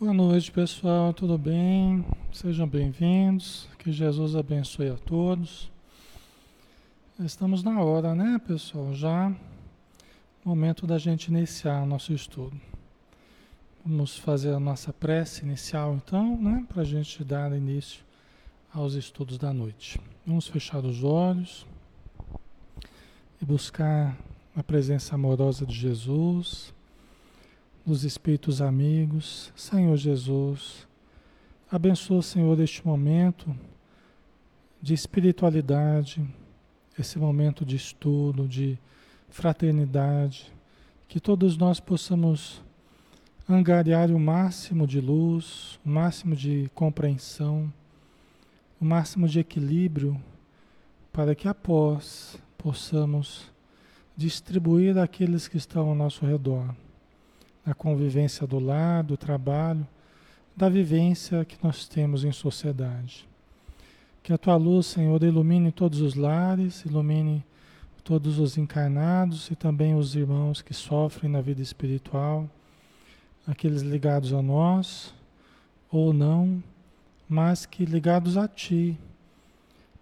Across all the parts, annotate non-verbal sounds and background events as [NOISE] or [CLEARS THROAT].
Boa noite, pessoal. Tudo bem? Sejam bem-vindos. Que Jesus abençoe a todos. Estamos na hora, né, pessoal? Já momento da gente iniciar nosso estudo. Vamos fazer a nossa prece inicial, então, né, para a gente dar início aos estudos da noite. Vamos fechar os olhos e buscar a presença amorosa de Jesus dos espíritos amigos. Senhor Jesus, abençoa, Senhor, este momento de espiritualidade, esse momento de estudo, de fraternidade, que todos nós possamos angariar o máximo de luz, o máximo de compreensão, o máximo de equilíbrio, para que após possamos distribuir àqueles que estão ao nosso redor da convivência do lar, do trabalho, da vivência que nós temos em sociedade. Que a tua luz, Senhor, ilumine todos os lares, ilumine todos os encarnados e também os irmãos que sofrem na vida espiritual, aqueles ligados a nós ou não, mas que ligados a ti,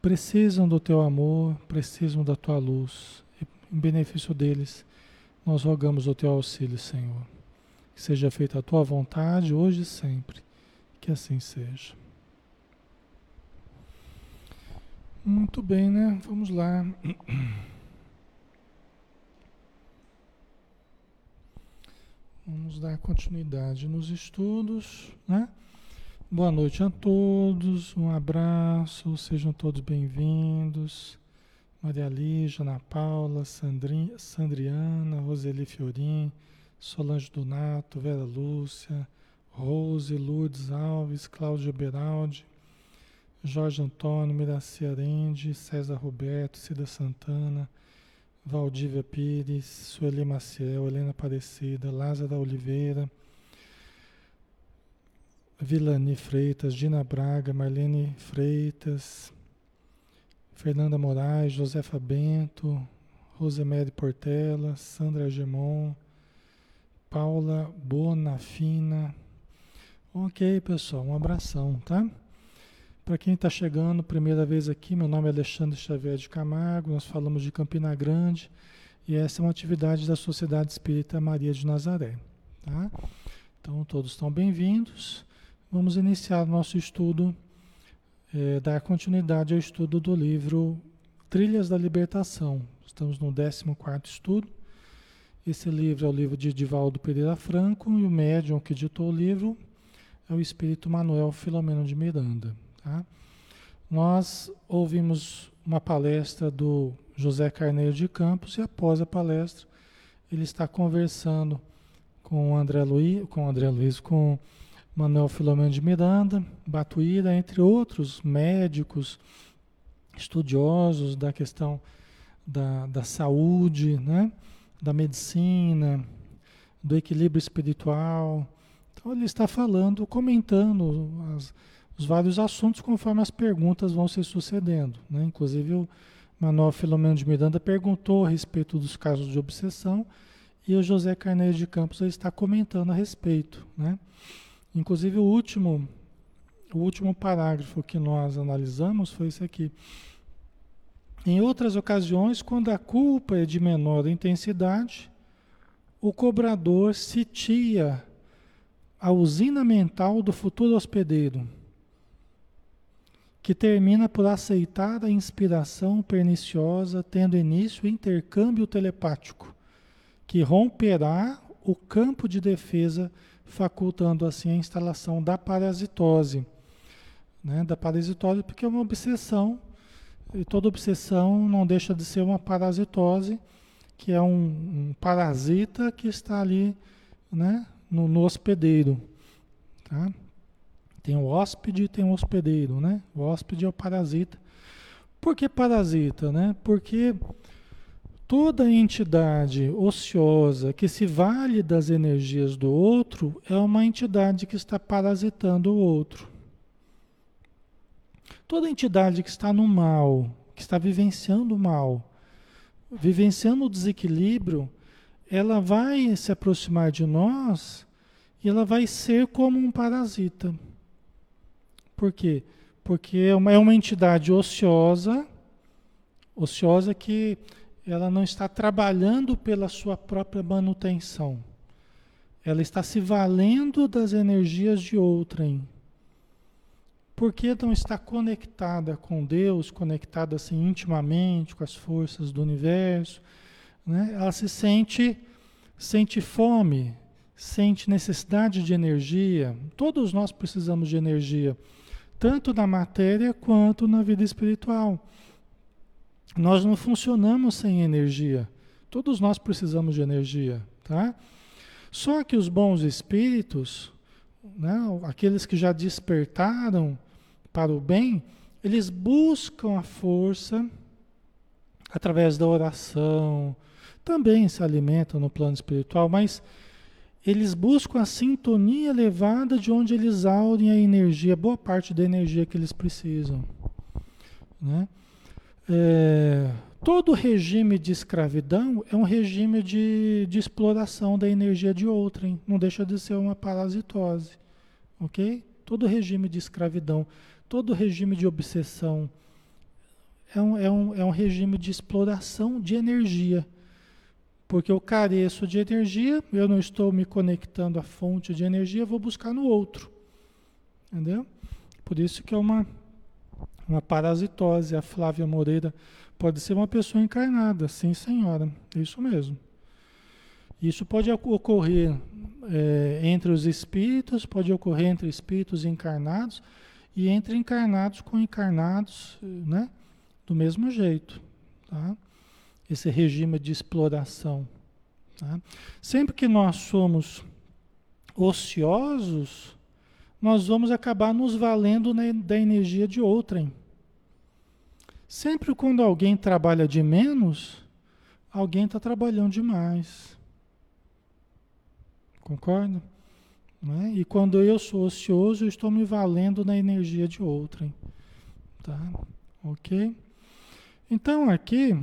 precisam do teu amor, precisam da tua luz. E em benefício deles, nós rogamos o teu auxílio, Senhor. Que seja feita a tua vontade hoje e sempre. Que assim seja. Muito bem, né? Vamos lá. [CLEARS THROAT] Vamos dar continuidade nos estudos, né? Boa noite a todos, um abraço, sejam todos bem-vindos. Maria Lígia, Ana Paula, Sandrinha, Sandriana, Roseli Fiorim, Solange Donato, Vera Lúcia, Rose, Lourdes Alves, Cláudia Beraldi, Jorge Antônio, Miraci Arende, César Roberto, Cida Santana, Valdívia Pires, Sueli Maciel, Helena Aparecida, Lázara Oliveira, Vilani Freitas, Dina Braga, Marlene Freitas, Fernanda Moraes, Josefa Bento, Rosemary Portela, Sandra Gemon, Paula Bonafina. Ok, pessoal, um abração, tá? Para quem está chegando, primeira vez aqui, meu nome é Alexandre Xavier de Camargo, nós falamos de Campina Grande e essa é uma atividade da Sociedade Espírita Maria de Nazaré, tá? Então, todos estão bem-vindos. Vamos iniciar nosso estudo, é, dar continuidade ao estudo do livro Trilhas da Libertação. Estamos no 14 estudo. Esse livro é o livro de Divaldo Pereira Franco e o médium que ditou o livro é o espírito Manuel Filomeno de Miranda. Tá? Nós ouvimos uma palestra do José Carneiro de Campos e após a palestra ele está conversando com o André Luiz, com André Luiz, com Manuel Filomeno de Miranda, Batuíra, entre outros médicos, estudiosos da questão da, da saúde, né? Da medicina, do equilíbrio espiritual. Então ele está falando, comentando as, os vários assuntos conforme as perguntas vão se sucedendo. Né? Inclusive o Manuel Filomeno de Miranda perguntou a respeito dos casos de obsessão e o José Carneiro de Campos está comentando a respeito. Né? Inclusive o último, o último parágrafo que nós analisamos foi esse aqui. Em outras ocasiões, quando a culpa é de menor intensidade, o cobrador sitia a usina mental do futuro hospedeiro, que termina por aceitar a inspiração perniciosa, tendo início o intercâmbio telepático, que romperá o campo de defesa, facultando assim a instalação da parasitose. Né? Da parasitose, porque é uma obsessão e toda obsessão não deixa de ser uma parasitose, que é um, um parasita que está ali né, no, no hospedeiro. Tá? Tem o hóspede e tem o hospedeiro. Né? O hóspede é o parasita. Por que parasita? Né? Porque toda entidade ociosa que se vale das energias do outro é uma entidade que está parasitando o outro. Toda entidade que está no mal, que está vivenciando o mal, vivenciando o desequilíbrio, ela vai se aproximar de nós e ela vai ser como um parasita. Por quê? Porque é uma, é uma entidade ociosa, ociosa que ela não está trabalhando pela sua própria manutenção. Ela está se valendo das energias de outrem. Porque não está conectada com Deus, conectada assim intimamente com as forças do universo, né? ela se sente, sente fome, sente necessidade de energia. Todos nós precisamos de energia, tanto na matéria quanto na vida espiritual. Nós não funcionamos sem energia. Todos nós precisamos de energia, tá? Só que os bons espíritos, né, aqueles que já despertaram para o bem, eles buscam a força através da oração, também se alimentam no plano espiritual, mas eles buscam a sintonia elevada de onde eles aurem a energia, boa parte da energia que eles precisam. Né? É, todo regime de escravidão é um regime de, de exploração da energia de outrem, não deixa de ser uma parasitose, ok? Todo regime de escravidão, todo regime de obsessão é um, é um, é um regime de exploração de energia, porque eu careço de energia, eu não estou me conectando à fonte de energia, vou buscar no outro, entendeu? Por isso que é uma uma parasitose. A Flávia Moreira pode ser uma pessoa encarnada, sim, senhora. Isso mesmo. Isso pode ocorrer é, entre os espíritos, pode ocorrer entre espíritos encarnados e entre encarnados com encarnados, né? Do mesmo jeito, tá? Esse regime de exploração. Tá? Sempre que nós somos ociosos, nós vamos acabar nos valendo da energia de outrem. Sempre quando alguém trabalha de menos, alguém está trabalhando demais. Concorda? Né? E quando eu sou ocioso, eu estou me valendo da energia de outrem. Tá? Ok? Então aqui,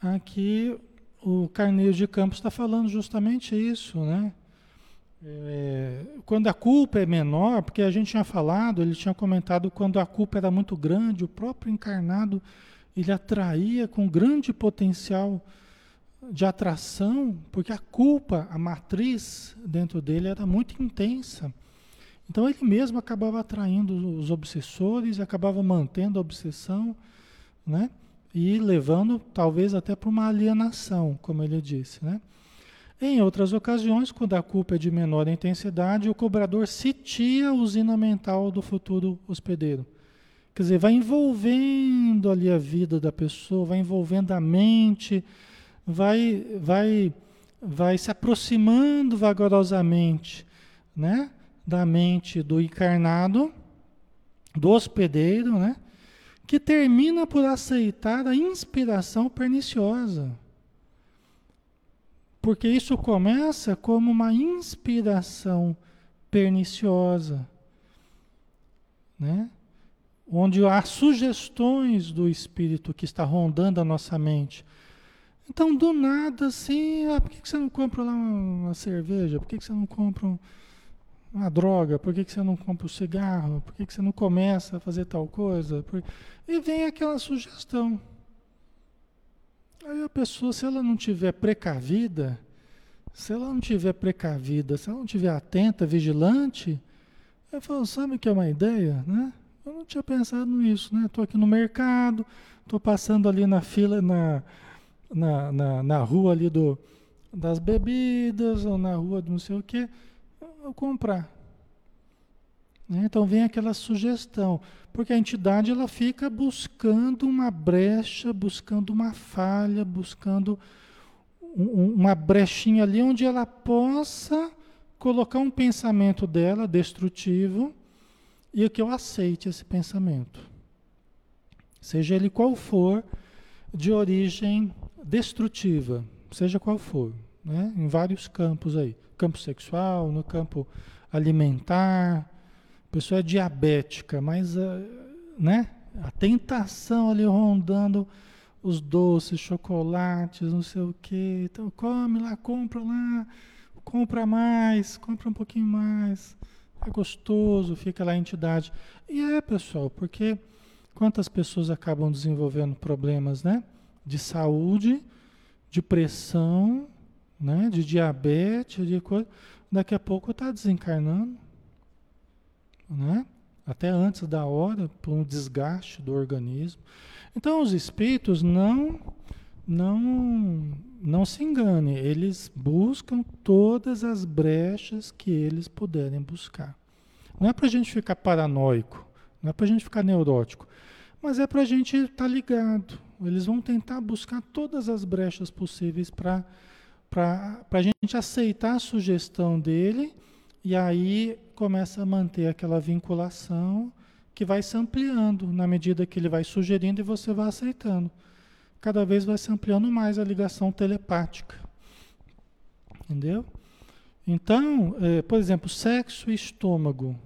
aqui o Carneiro de Campos está falando justamente isso, né? É, quando a culpa é menor, porque a gente tinha falado, ele tinha comentado quando a culpa era muito grande, o próprio encarnado ele atraía com grande potencial de atração, porque a culpa, a matriz dentro dele era muito intensa. Então ele mesmo acabava atraindo os obsessores, acabava mantendo a obsessão, né? E levando talvez até para uma alienação, como ele disse, né? Em outras ocasiões, quando a culpa é de menor intensidade, o cobrador sitia a usina mental do futuro hospedeiro. Quer dizer, vai envolvendo ali a vida da pessoa, vai envolvendo a mente, vai, vai, vai se aproximando vagarosamente né, da mente do encarnado, do hospedeiro, né, que termina por aceitar a inspiração perniciosa. Porque isso começa como uma inspiração perniciosa, né? onde há sugestões do espírito que está rondando a nossa mente. Então, do nada, assim, ah, por que você não compra lá uma cerveja? Por que você não compra uma droga? Por que você não compra um cigarro? Por que você não começa a fazer tal coisa? E vem aquela sugestão. Aí a pessoa, se ela não tiver precavida, se ela não tiver precavida, se ela não tiver atenta, vigilante, eu falo, sabe que é uma ideia, né? Eu não tinha pensado nisso, né? Estou aqui no mercado, estou passando ali na fila, na, na, na, na, rua ali do, das bebidas, ou na rua do não sei o vou comprar. Né? Então vem aquela sugestão, porque a entidade ela fica buscando uma brecha, buscando uma falha, buscando um, uma brechinha ali onde ela possa colocar um pensamento dela destrutivo e que eu aceite esse pensamento. Seja ele qual for, de origem destrutiva, seja qual for, né? em vários campos aí. Campo sexual, no campo alimentar, a pessoa é diabética, mas ah, né? a tentação ali rondando os doces, chocolates, não sei o que. Então come lá, compra lá, compra mais, compra um pouquinho mais. É gostoso, fica lá a entidade. E é, pessoal, porque quantas pessoas acabam desenvolvendo problemas, né? De saúde, de pressão, né? De diabetes, de coisa. Daqui a pouco está desencarnando, né? Até antes da hora, por um desgaste do organismo. Então, os espíritos não não não se engane, eles buscam todas as brechas que eles puderem buscar. Não é para a gente ficar paranoico, não é para a gente ficar neurótico, mas é para a gente estar tá ligado. Eles vão tentar buscar todas as brechas possíveis para a gente aceitar a sugestão dele e aí começa a manter aquela vinculação que vai se ampliando na medida que ele vai sugerindo e você vai aceitando cada vez vai se ampliando mais a ligação telepática. Entendeu? Então, é, por exemplo, sexo e estômago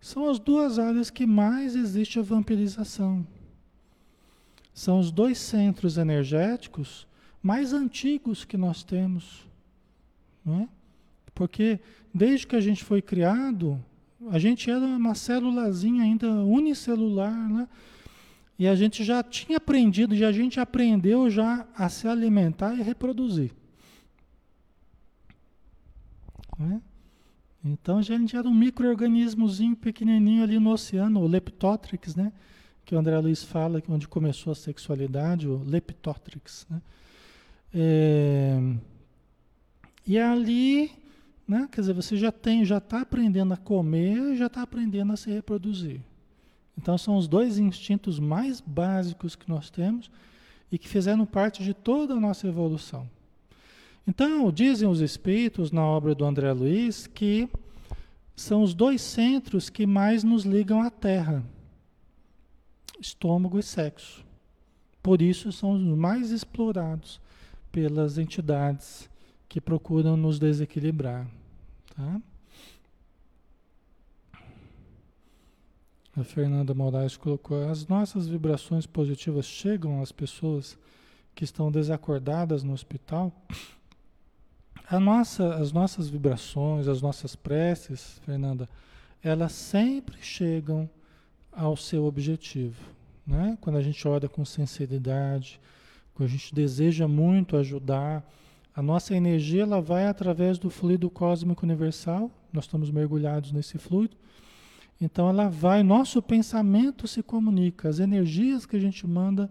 são as duas áreas que mais existe a vampirização. São os dois centros energéticos mais antigos que nós temos. Não é? Porque desde que a gente foi criado, a gente era uma célulazinha ainda unicelular, né? E a gente já tinha aprendido, e a gente aprendeu já a se alimentar e reproduzir. Né? Então a gente era um microorganismozinho pequenininho ali no oceano, o Leptotrix, né? Que o André Luiz fala, que onde começou a sexualidade, o Leptotrix, né? É, e ali, né? Quer dizer, você já tem, já está aprendendo a comer, já está aprendendo a se reproduzir. Então são os dois instintos mais básicos que nós temos e que fizeram parte de toda a nossa evolução. Então, dizem os espíritos na obra do André Luiz que são os dois centros que mais nos ligam à Terra: estômago e sexo. Por isso são os mais explorados pelas entidades que procuram nos desequilibrar. Tá? A Fernanda Moraes colocou: as nossas vibrações positivas chegam às pessoas que estão desacordadas no hospital? [CLEARS THROAT] Nossa, as nossas vibrações, as nossas preces, Fernanda, elas sempre chegam ao seu objetivo. Né? Quando a gente ora com sinceridade, quando a gente deseja muito ajudar, a nossa energia ela vai através do fluido cósmico universal, nós estamos mergulhados nesse fluido, então ela vai, nosso pensamento se comunica, as energias que a gente manda,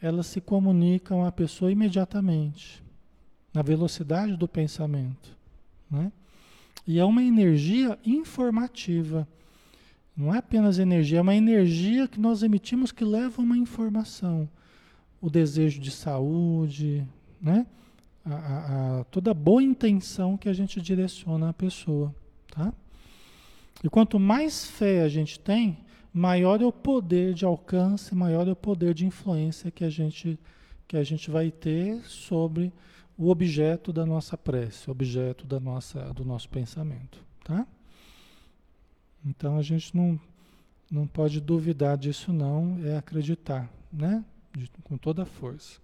elas se comunicam à pessoa imediatamente, na velocidade do pensamento. Né? E é uma energia informativa. Não é apenas energia, é uma energia que nós emitimos que leva uma informação. O desejo de saúde, né? A, a, a, toda a boa intenção que a gente direciona à pessoa. Tá? E quanto mais fé a gente tem, maior é o poder de alcance, maior é o poder de influência que a gente, que a gente vai ter sobre o objeto da nossa prece, o objeto da nossa, do nosso pensamento. Tá? Então a gente não, não pode duvidar disso, não, é acreditar, né? De, com toda a força.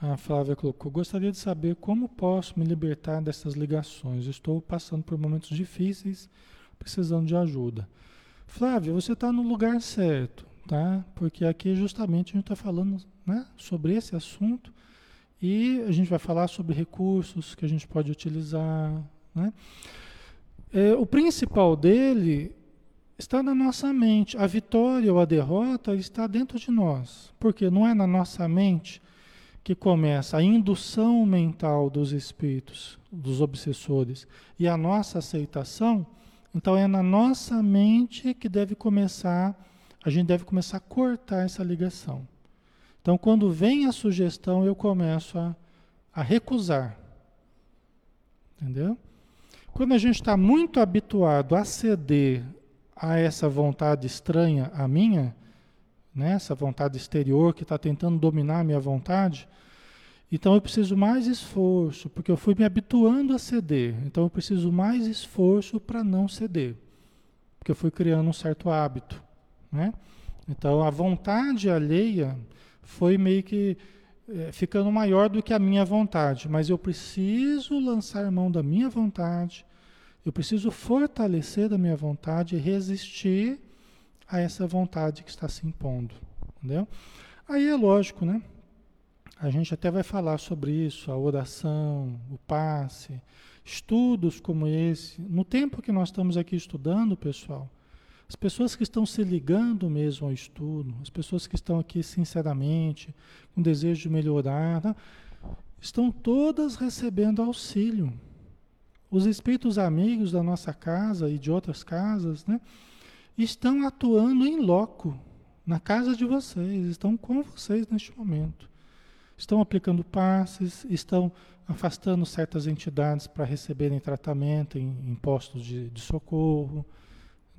A Flávia colocou: Gostaria de saber como posso me libertar dessas ligações. Estou passando por momentos difíceis, precisando de ajuda. Flávia, você está no lugar certo, tá? Porque aqui justamente a gente está falando né, sobre esse assunto e a gente vai falar sobre recursos que a gente pode utilizar. Né? É, o principal dele está na nossa mente. A vitória ou a derrota está dentro de nós. Porque não é na nossa mente que começa a indução mental dos espíritos, dos obsessores, e a nossa aceitação, então é na nossa mente que deve começar, a gente deve começar a cortar essa ligação. Então, quando vem a sugestão, eu começo a, a recusar. Entendeu? Quando a gente está muito habituado a ceder a essa vontade estranha a minha, né? essa vontade exterior que está tentando dominar a minha vontade, então eu preciso mais esforço, porque eu fui me habituando a ceder. Então eu preciso mais esforço para não ceder, porque eu fui criando um certo hábito. Né? Então a vontade alheia foi meio que é, ficando maior do que a minha vontade, mas eu preciso lançar mão da minha vontade, eu preciso fortalecer da minha vontade e resistir a essa vontade que está se impondo, entendeu? Aí é lógico, né? A gente até vai falar sobre isso, a oração, o passe, estudos como esse. No tempo que nós estamos aqui estudando, pessoal, as pessoas que estão se ligando mesmo ao estudo, as pessoas que estão aqui sinceramente, com desejo de melhorar, né, estão todas recebendo auxílio. Os espíritos amigos da nossa casa e de outras casas, né, estão atuando em loco, na casa de vocês, estão com vocês neste momento. Estão aplicando passes, estão afastando certas entidades para receberem tratamento em, em postos de, de socorro,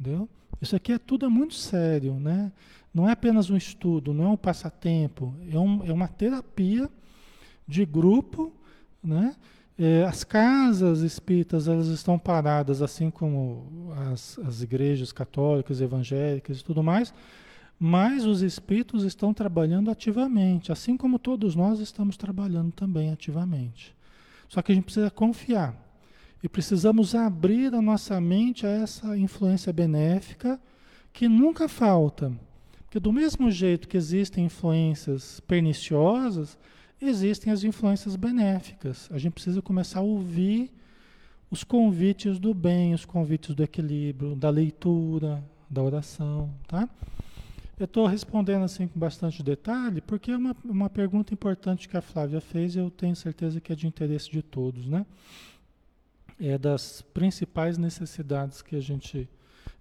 entendeu? Isso aqui é tudo é muito sério, né? Não é apenas um estudo, não é um passatempo, é, um, é uma terapia de grupo, né? É, as casas espíritas elas estão paradas, assim como as, as igrejas católicas, evangélicas e tudo mais, mas os espíritos estão trabalhando ativamente, assim como todos nós estamos trabalhando também ativamente. Só que a gente precisa confiar. E precisamos abrir a nossa mente a essa influência benéfica que nunca falta. Porque do mesmo jeito que existem influências perniciosas, existem as influências benéficas. A gente precisa começar a ouvir os convites do bem, os convites do equilíbrio, da leitura, da oração, tá? Eu estou respondendo assim com bastante detalhe, porque é uma, uma pergunta importante que a Flávia fez e eu tenho certeza que é de interesse de todos, né? É das principais necessidades que a gente.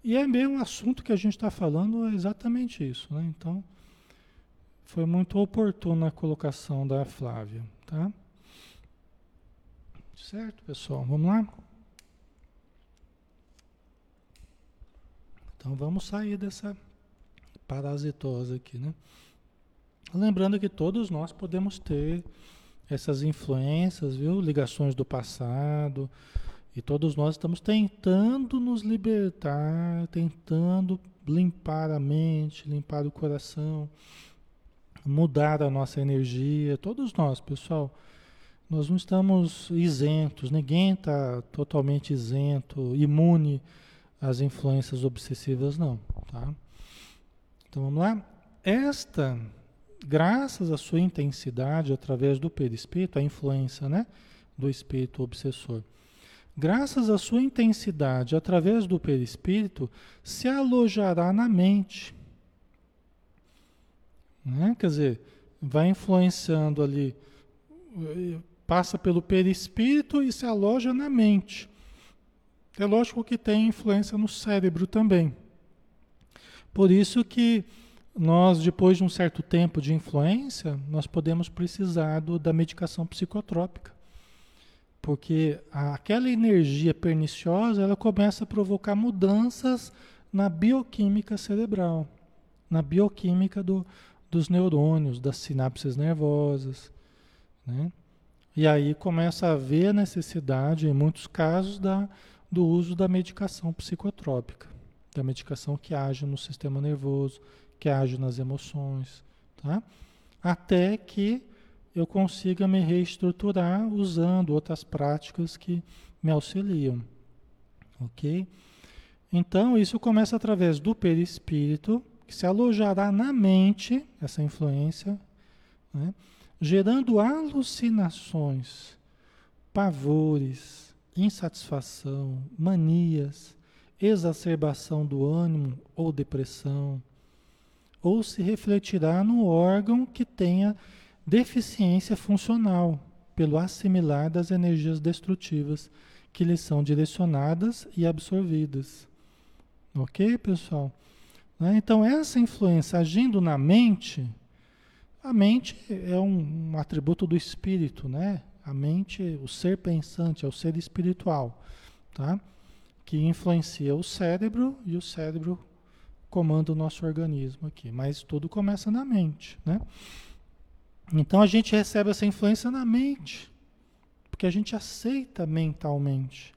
E é mesmo um assunto que a gente está falando é exatamente isso, né? Então, foi muito oportuna a colocação da Flávia, tá? Certo, pessoal? Vamos lá? Então vamos sair dessa parasitosa aqui, né? Lembrando que todos nós podemos ter essas influências, viu? Ligações do passado, e todos nós estamos tentando nos libertar, tentando limpar a mente, limpar o coração, mudar a nossa energia. Todos nós, pessoal. Nós não estamos isentos, ninguém está totalmente isento, imune às influências obsessivas, não. Tá? Então vamos lá. Esta, graças à sua intensidade através do perispírito, a influência né, do espírito obsessor graças à sua intensidade através do perispírito, se alojará na mente. Né? Quer dizer, vai influenciando ali, passa pelo perispírito e se aloja na mente. É lógico que tem influência no cérebro também. Por isso que nós, depois de um certo tempo de influência, nós podemos precisar do, da medicação psicotrópica. Porque aquela energia perniciosa, ela começa a provocar mudanças na bioquímica cerebral, na bioquímica do, dos neurônios, das sinapses nervosas, né? E aí começa a haver a necessidade, em muitos casos, da, do uso da medicação psicotrópica, da medicação que age no sistema nervoso, que age nas emoções, tá? Até que eu consiga me reestruturar usando outras práticas que me auxiliam. Ok? Então, isso começa através do perispírito, que se alojará na mente, essa influência, né? gerando alucinações, pavores, insatisfação, manias, exacerbação do ânimo ou depressão, ou se refletirá no órgão que tenha deficiência funcional, pelo assimilar das energias destrutivas que lhes são direcionadas e absorvidas. Ok, pessoal? Né? Então, essa influência agindo na mente, a mente é um, um atributo do espírito, né? A mente, o ser pensante, é o ser espiritual, tá? Que influencia o cérebro e o cérebro comanda o nosso organismo aqui. Mas tudo começa na mente, né? Então a gente recebe essa influência na mente, porque a gente aceita mentalmente,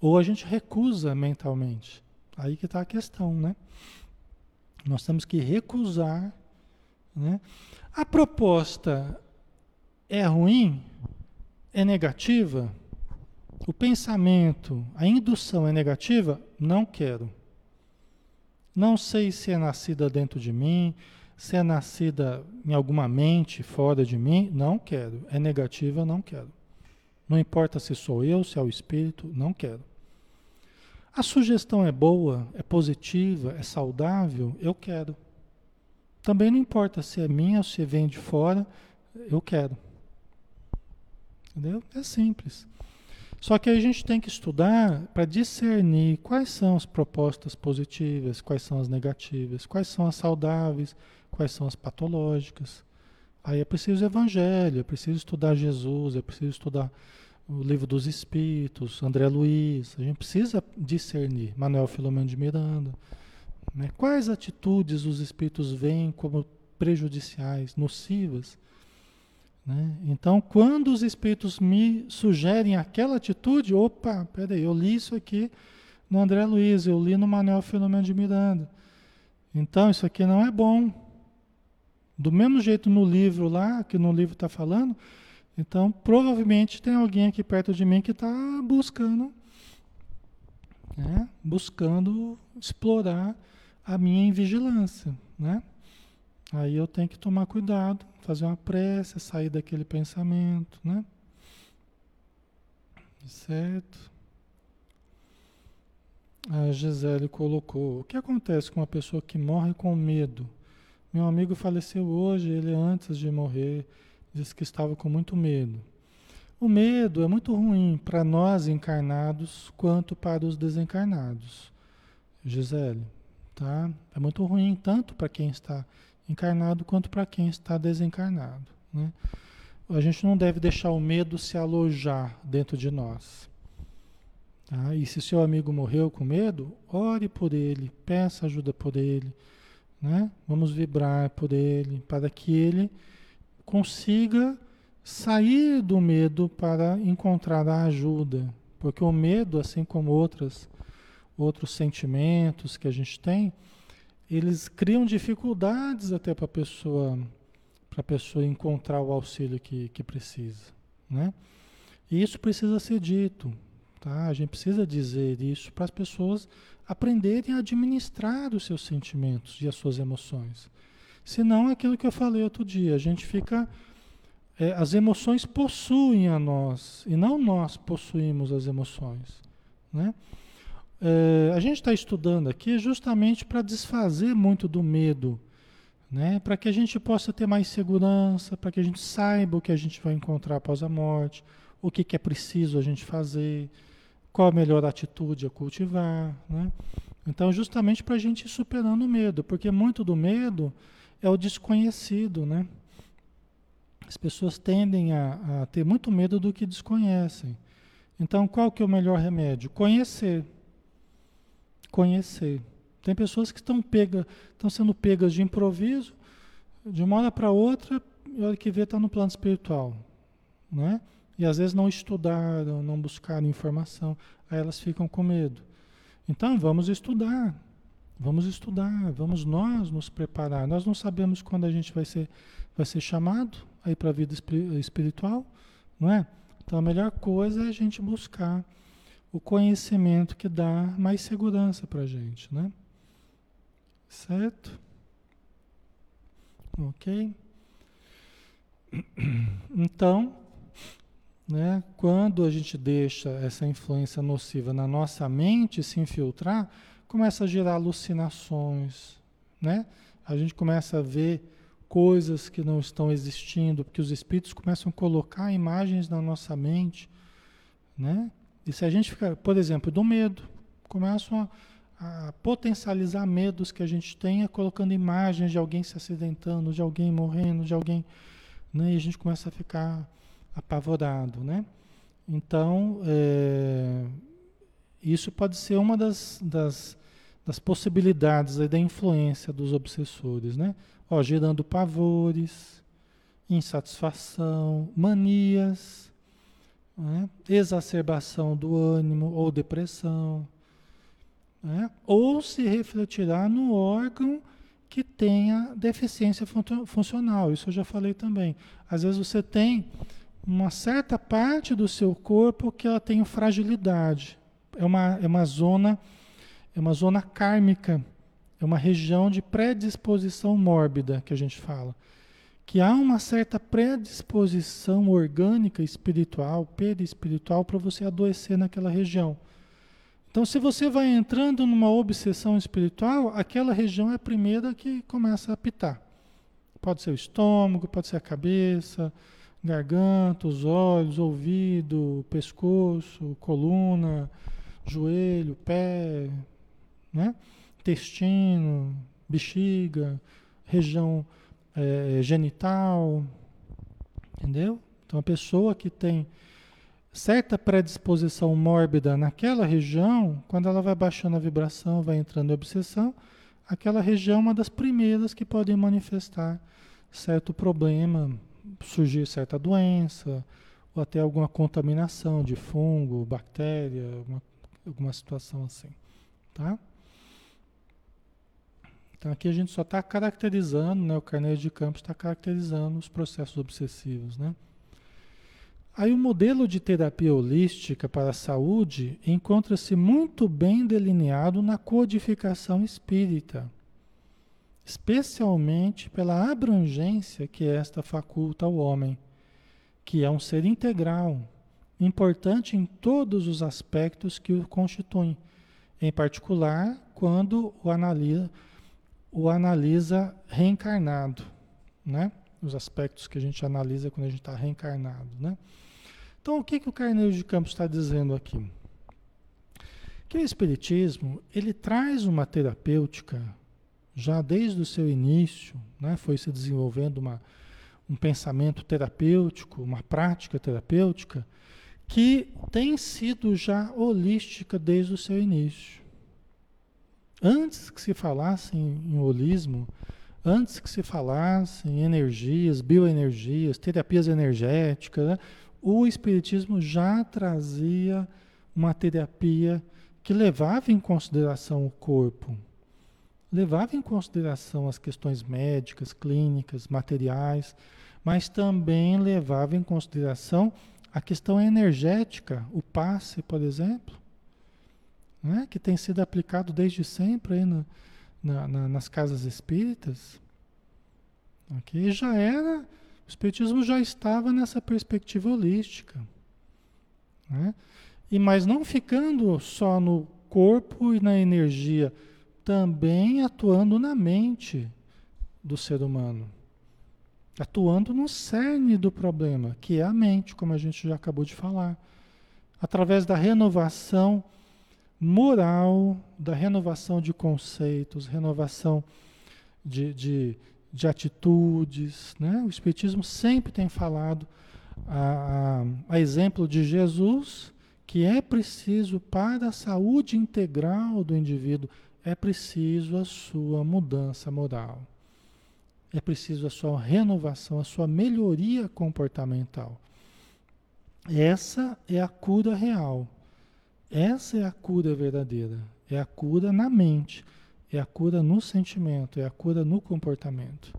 ou a gente recusa mentalmente. Aí que está a questão, né? Nós temos que recusar. Né? A proposta é ruim, é negativa, o pensamento, a indução é negativa, não quero. Não sei se é nascida dentro de mim, se é nascida em alguma mente fora de mim, não quero. É negativa, não quero. Não importa se sou eu, se é o espírito, não quero. A sugestão é boa, é positiva, é saudável, eu quero. Também não importa se é minha ou se vem de fora, eu quero. Entendeu? É simples. Só que a gente tem que estudar para discernir quais são as propostas positivas, quais são as negativas, quais são as saudáveis, quais são as patológicas. Aí é preciso evangelho, é preciso estudar Jesus, é preciso estudar o livro dos Espíritos, André Luiz, a gente precisa discernir, Manuel Filomeno de Miranda. Né? Quais atitudes os Espíritos veem como prejudiciais, nocivas? Né? Então, quando os Espíritos me sugerem aquela atitude, opa, peraí, eu li isso aqui no André Luiz, eu li no Manuel Filomeno de Miranda. Então, isso aqui não é bom. Do mesmo jeito no livro lá, que no livro está falando, então, provavelmente tem alguém aqui perto de mim que está buscando, né? buscando explorar a minha invigilância, né? Aí eu tenho que tomar cuidado, fazer uma prece, sair daquele pensamento, né? Certo? A Gisele colocou: O que acontece com uma pessoa que morre com medo? Meu amigo faleceu hoje, ele antes de morrer Disse que estava com muito medo. O medo é muito ruim para nós encarnados quanto para os desencarnados. Gisele, tá? É muito ruim tanto para quem está quanto para quem está desencarnado, né? A gente não deve deixar o medo se alojar dentro de nós. Tá? E se seu amigo morreu com medo, ore por ele, peça ajuda por ele, né? Vamos vibrar por ele, para que ele consiga sair do medo para encontrar a ajuda. Porque o medo, assim como outras, outros sentimentos que a gente tem, eles criam dificuldades até para a pessoa, para a pessoa encontrar o auxílio que, que precisa. Né? E isso precisa ser dito. Tá? A gente precisa dizer isso para as pessoas aprenderem a administrar os seus sentimentos e as suas emoções. Senão é aquilo que eu falei outro dia, a gente fica. É, as emoções possuem a nós e não nós possuímos as emoções. Né? É, a gente está estudando aqui justamente para desfazer muito do medo, né? para que a gente possa ter mais segurança, para que a gente saiba o que a gente vai encontrar após a morte, o que, que é preciso a gente fazer, qual a melhor atitude a cultivar. Né? Então, justamente para a gente ir superando o medo, porque muito do medo é o desconhecido, né? As pessoas tendem a, a, ter muito medo do que desconhecem. Então, qual que é o melhor remédio? Conhecer. Conhecer. Tem pessoas que estão pega, estão sendo pegas de improviso, de uma hora para outra, e hora que vê está no plano espiritual, né? E às vezes não estudaram, não buscaram informação, aí elas ficam com medo. Então, vamos estudar, Vamos estudar, vamos nós nos preparar. Nós não sabemos quando a gente vai ser, vai ser chamado aí para a vida espiritual, não é? Então a melhor coisa é a gente buscar o conhecimento que dá mais segurança para a gente, né? Certo? Ok? Então, né, quando a gente deixa essa influência nociva na nossa mente se infiltrar, começa a gerar alucinações, né? A gente começa a ver coisas que não estão existindo, porque os espíritos começam a colocar imagens na nossa mente, né? E se a gente ficar, por exemplo, do medo, começam a, a potencializar medos que a gente tenha, colocando imagens de alguém se acidentando, de alguém morrendo, de alguém, né? E a gente começa a ficar apavorado, né? Então, é, isso pode ser uma das, das das possibilidades da influência dos obsessores, né? Ó, gerando pavores, insatisfação, manias, né? exacerbação do ânimo ou depressão, né? ou se refletirá no órgão que tenha deficiência funcional. Isso eu já falei também. Às vezes você tem uma certa parte do seu corpo que ela tem fragilidade. É uma, é uma zona é uma zona kármica, é uma região de predisposição mórbida que a gente fala. Que há uma certa predisposição orgânica, espiritual, perispiritual, para você adoecer naquela região. Então, se você vai entrando numa obsessão espiritual, aquela região é a primeira que começa a apitar. Pode ser o estômago, pode ser a cabeça, garganta, os olhos, ouvido, pescoço, coluna, joelho, pé, né? intestino, bexiga, região é, genital, entendeu? Então a pessoa que tem certa predisposição mórbida naquela região, quando ela vai baixando a vibração, vai entrando em obsessão, aquela região é uma das primeiras que podem manifestar certo problema, surgir certa doença, ou até alguma contaminação de fungo, bactéria, alguma, alguma situação assim, tá? Então aqui a gente só está caracterizando, né, o Carneiro de Campos está caracterizando os processos obsessivos, né? Aí o modelo de terapia holística para a saúde encontra-se muito bem delineado na codificação espírita, especialmente pela abrangência que esta faculta ao homem, que é um ser integral, importante em todos os aspectos que o constituem, em particular quando o analisa o analisa reencarnado, né? Os aspectos que a gente analisa quando a gente está reencarnado, né? Então, o que, que o Carneiro de Campos está dizendo aqui? Que o Espiritismo, ele traz uma terapêutica, já desde o seu início, né? Foi se desenvolvendo uma, um pensamento terapêutico, uma prática terapêutica, que tem sido já holística desde o seu início. Antes que se falasse em, holismo, antes que se falasse em energias, bioenergias, terapias energéticas, né, o Espiritismo já trazia uma terapia que levava em consideração o corpo, levava em consideração as questões médicas, clínicas, materiais, mas também levava em consideração a questão energética, o passe, por exemplo né? que tem sido aplicado desde sempre no, na, na, nas casas espíritas. Okay? Já era, o espiritismo já estava nessa perspectiva holística. Né? E mas não ficando só no corpo e na energia, também atuando na mente do ser humano. Atuando no cerne do problema, que é a mente, como a gente já acabou de falar. Através da renovação moral, da renovação de conceitos, renovação de, de, de atitudes. Né? O Espiritismo sempre tem falado, a, a, a exemplo de Jesus, que é preciso para a saúde integral do indivíduo, é preciso a sua mudança moral. É preciso a sua renovação, a sua melhoria comportamental. Essa é a cura real. Essa é a cura verdadeira. É a cura na mente, é a cura no sentimento, é a cura no comportamento.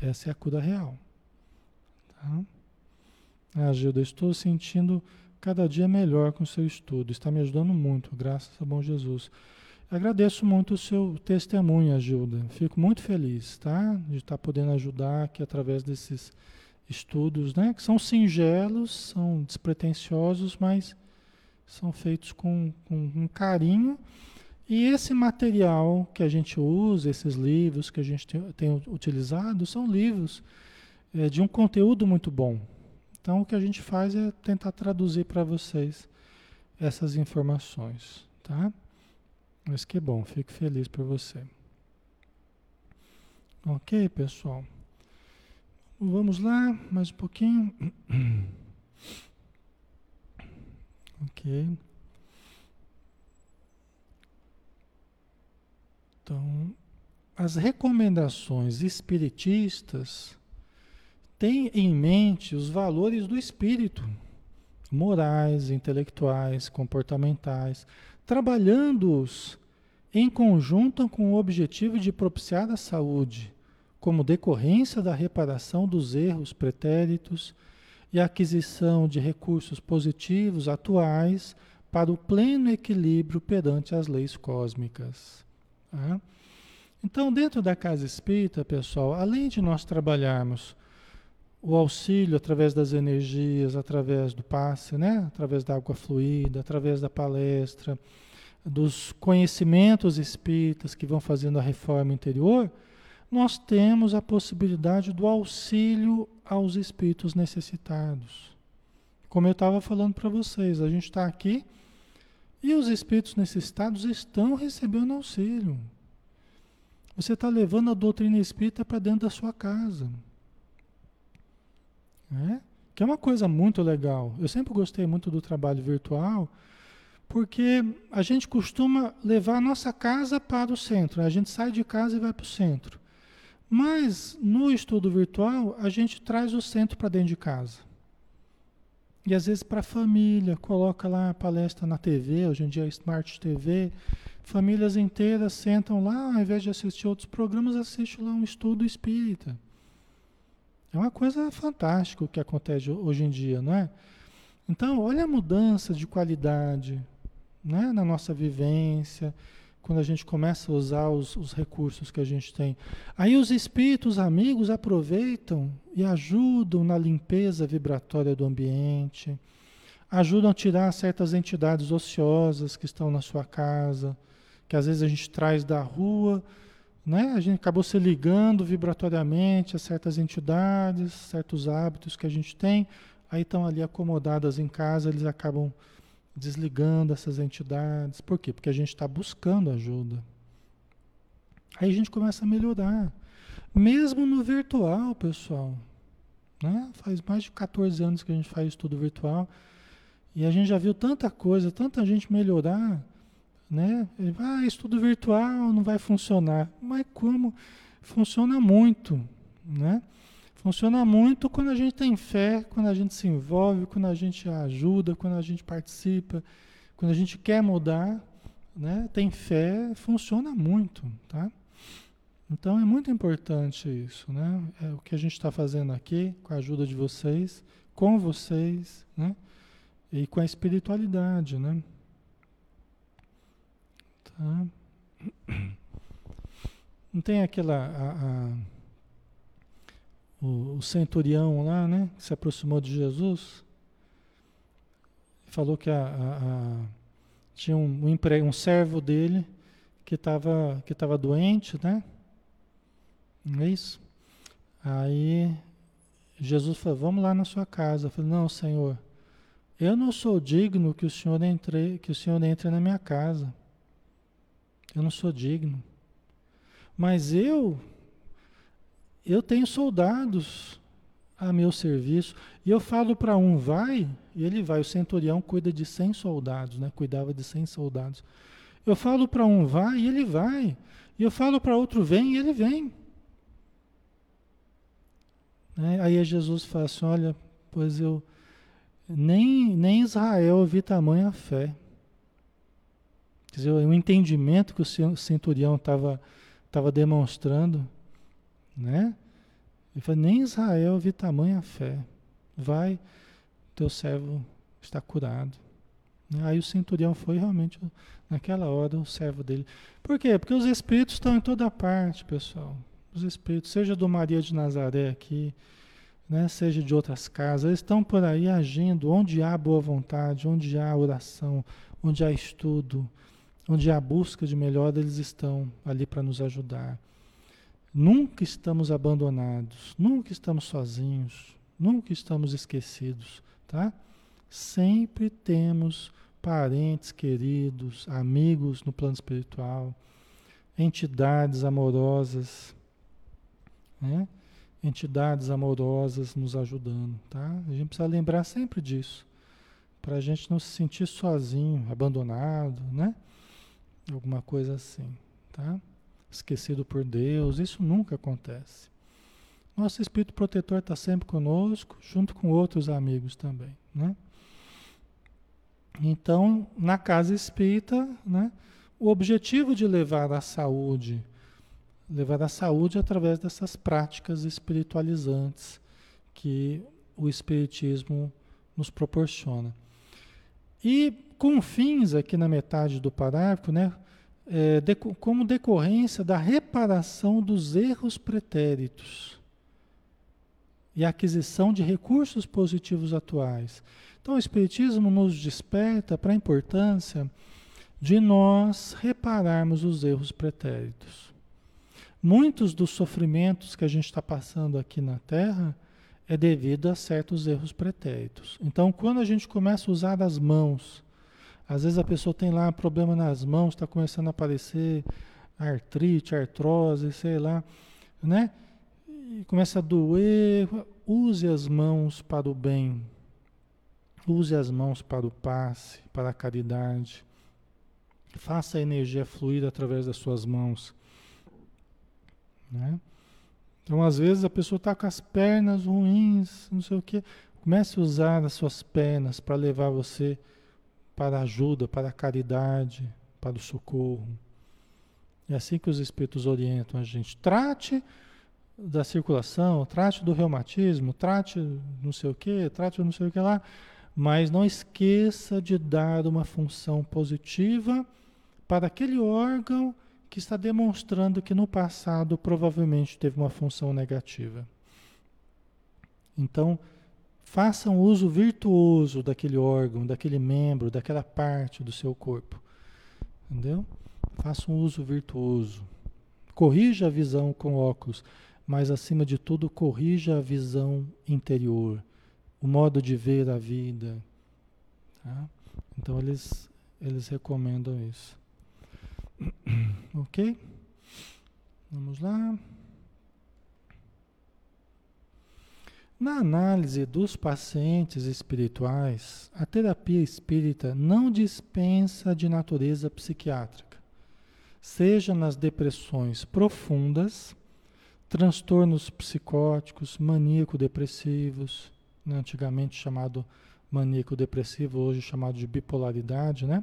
Essa é a cura real. Tá? Ah, Gilda, estou sentindo cada dia melhor com o seu estudo. Está me ajudando muito, graças a bom Jesus. Agradeço muito o seu testemunho, Gilda. Fico muito feliz, tá? De estar podendo ajudar aqui através desses estudos, né? Que são singelos, são despretensiosos, mas são feitos com, com um carinho. E esse material que a gente usa, esses livros que a gente tem, tem utilizado, são livros é, de um conteúdo muito bom. Então, o que a gente faz é tentar traduzir para vocês essas informações, tá? Mas que bom, fico feliz por você. Ok, pessoal? Vamos lá, mais um pouquinho. [CLEARS THROAT] Ok. Então, as recomendações espiritistas têm em mente os valores do espírito, morais, intelectuais, comportamentais, trabalhando-os em conjunto com o objetivo de propiciar a saúde, como decorrência da reparação dos erros pretéritos e aquisição de recursos positivos atuais para o pleno equilíbrio perante as leis cósmicas. Tá? Então, dentro da casa espírita, pessoal, além de nós trabalharmos o auxílio através das energias, através do passe, né? através da água fluida, através da palestra, dos conhecimentos espíritas que vão fazendo a reforma interior, nós temos a possibilidade do auxílio aos espíritos necessitados. Como eu estava falando para vocês, a gente está aqui e os espíritos necessitados estão recebendo auxílio. Você está levando a doutrina espírita para dentro da sua casa. Né? Que é uma coisa muito legal. Eu sempre gostei muito do trabalho virtual, porque a gente costuma levar a nossa casa para o centro. A gente sai de casa e vai para o centro. Mas no estudo virtual, a gente traz o centro para dentro de casa. E às vezes para a família, coloca lá a palestra na TV, hoje em dia é Smart TV. Famílias inteiras sentam lá, ao invés de assistir outros programas, assistem lá um estudo espírita. É uma coisa fantástica o que acontece hoje em dia, não é? Então, olha a mudança de qualidade né, na nossa vivência, quando a gente começa a usar os, os, recursos que a gente tem. Aí os espíritos amigos aproveitam e ajudam na limpeza vibratória do ambiente, ajudam a tirar certas entidades ociosas que estão na sua casa, que às vezes a gente traz da rua né? A gente acabou se ligando vibratoriamente a certas entidades, certos hábitos que a gente tem, aí estão ali acomodadas em casa, eles acabam desligando essas entidades. Por quê? Porque a gente está buscando ajuda. Aí a gente começa a melhorar. Mesmo no virtual, pessoal. Né? Faz mais de 14 anos que a gente faz estudo virtual. E a gente já viu tanta coisa, tanta gente melhorar. Né? Ah, estudo virtual não vai funcionar. Mas como? Funciona muito. Né? Funciona muito quando a gente tem fé, quando a gente se envolve, quando a gente ajuda, quando a gente participa, quando a gente quer mudar, né? tem fé, funciona muito. Tá? Então é muito importante isso, né? É o que a gente está fazendo aqui, com a ajuda de vocês, com vocês, né? E com a espiritualidade, né? Tá? Não tem aquela. A, a, o, o, centurião lá, né? Que se aproximou de Jesus. Falou que a, tinha um, um, um servo dele que estava que tava doente, né? Não é isso? Aí Jesus falou: Vamos lá na sua casa. Eu falei: Não, Senhor, eu não sou digno que o Senhor entre, que o Senhor entre na minha casa. Eu não sou digno. Mas eu, eu tenho soldados a meu serviço. E eu falo para um, vai, e ele vai. O centurião cuida de 100 soldados, né? Cuidava de 100 soldados. Eu falo para um, vai, e ele vai. E eu falo para outro, vem, e ele vem. Né? Aí Jesus fala assim, olha, pois eu... Nem, nem Israel vi tamanha fé. Quer dizer, o entendimento que o centurião estava tava demonstrando, né? Ele falou, nem Israel vi tamanha fé. Vai, teu servo está curado. Aí o centurião foi realmente, naquela hora, o servo dele. Por quê? Porque os espíritos estão em toda parte, pessoal. Os espíritos, seja do Maria de Nazaré aqui, né, seja de outras casas, eles estão por aí agindo onde há boa vontade, onde há oração, onde há estudo, onde há busca de melhor, eles estão ali para nos ajudar. Nunca estamos abandonados, nunca estamos sozinhos, nunca estamos esquecidos, tá? Sempre temos parentes queridos, amigos no plano espiritual, entidades amorosas, né? Entidades amorosas nos ajudando, tá? A gente precisa lembrar sempre disso, para a gente não se sentir sozinho, abandonado, né? Alguma coisa assim, tá? Esquecido por Deus, isso nunca acontece. Nosso espírito protetor está sempre conosco, junto com outros amigos também, né? Então, na casa espírita, né, o objetivo de levar a saúde, levar a saúde através dessas práticas espiritualizantes que o Espiritismo nos proporciona. E com fins aqui na metade do parágrafo, né, é, como decorrência da reparação dos erros pretéritos e aquisição de recursos positivos atuais. Então, o Espiritismo nos desperta para a importância de nós repararmos os erros pretéritos. Muitos dos sofrimentos que a gente está passando aqui na Terra é devido a certos erros pretéritos. Então, quando a gente começa a usar as mãos, às vezes a pessoa tem lá problema nas mãos, está começando a aparecer artrite, artrose, sei lá, né? E começa a doer. Use as mãos para o bem. Use as mãos para o passe, para a caridade. Faça a energia fluir através das suas mãos. Né? Então, às vezes, a pessoa está com as pernas ruins, não sei o quê. Comece a usar as suas pernas para levar você para a ajuda, para a caridade, para o socorro. É assim que os espíritos orientam a gente. Trate da circulação, trate do reumatismo, trate não sei o que, trate não sei o que lá, mas não esqueça de dar uma função positiva para aquele órgão que está demonstrando que no passado provavelmente teve uma função negativa. Então, façam uso virtuoso daquele órgão, daquele membro, daquela parte do seu corpo. Entendeu? Façam um uso virtuoso. Corrija a visão com óculos, mas acima de tudo, corrija a visão interior, o modo de ver a vida. Tá? Então, eles, eles recomendam isso. [CLEARS THROAT] ok? Vamos lá. Na análise dos pacientes espirituais, a terapia espírita não dispensa de natureza psiquiátrica, seja nas depressões profundas, transtornos psicóticos, maníaco-depressivos, né, antigamente chamado maníaco-depressivo, hoje chamado de bipolaridade, né?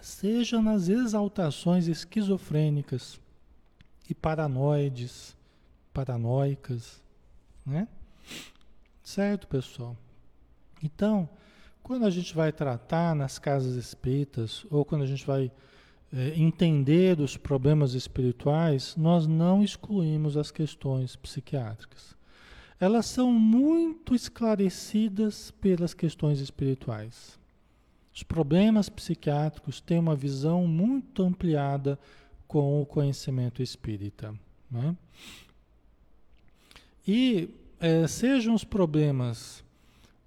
seja nas exaltações esquizofrênicas e paranoides, paranoicas, né? Certo, pessoal? Então, quando a gente vai tratar nas casas espíritas ou quando a gente vai é, entender os problemas espirituais, nós não excluímos as questões psiquiátricas. Elas são muito esclarecidas pelas questões espirituais. Os problemas psiquiátricos têm uma visão muito ampliada com o conhecimento espírita. Né? E é, sejam os problemas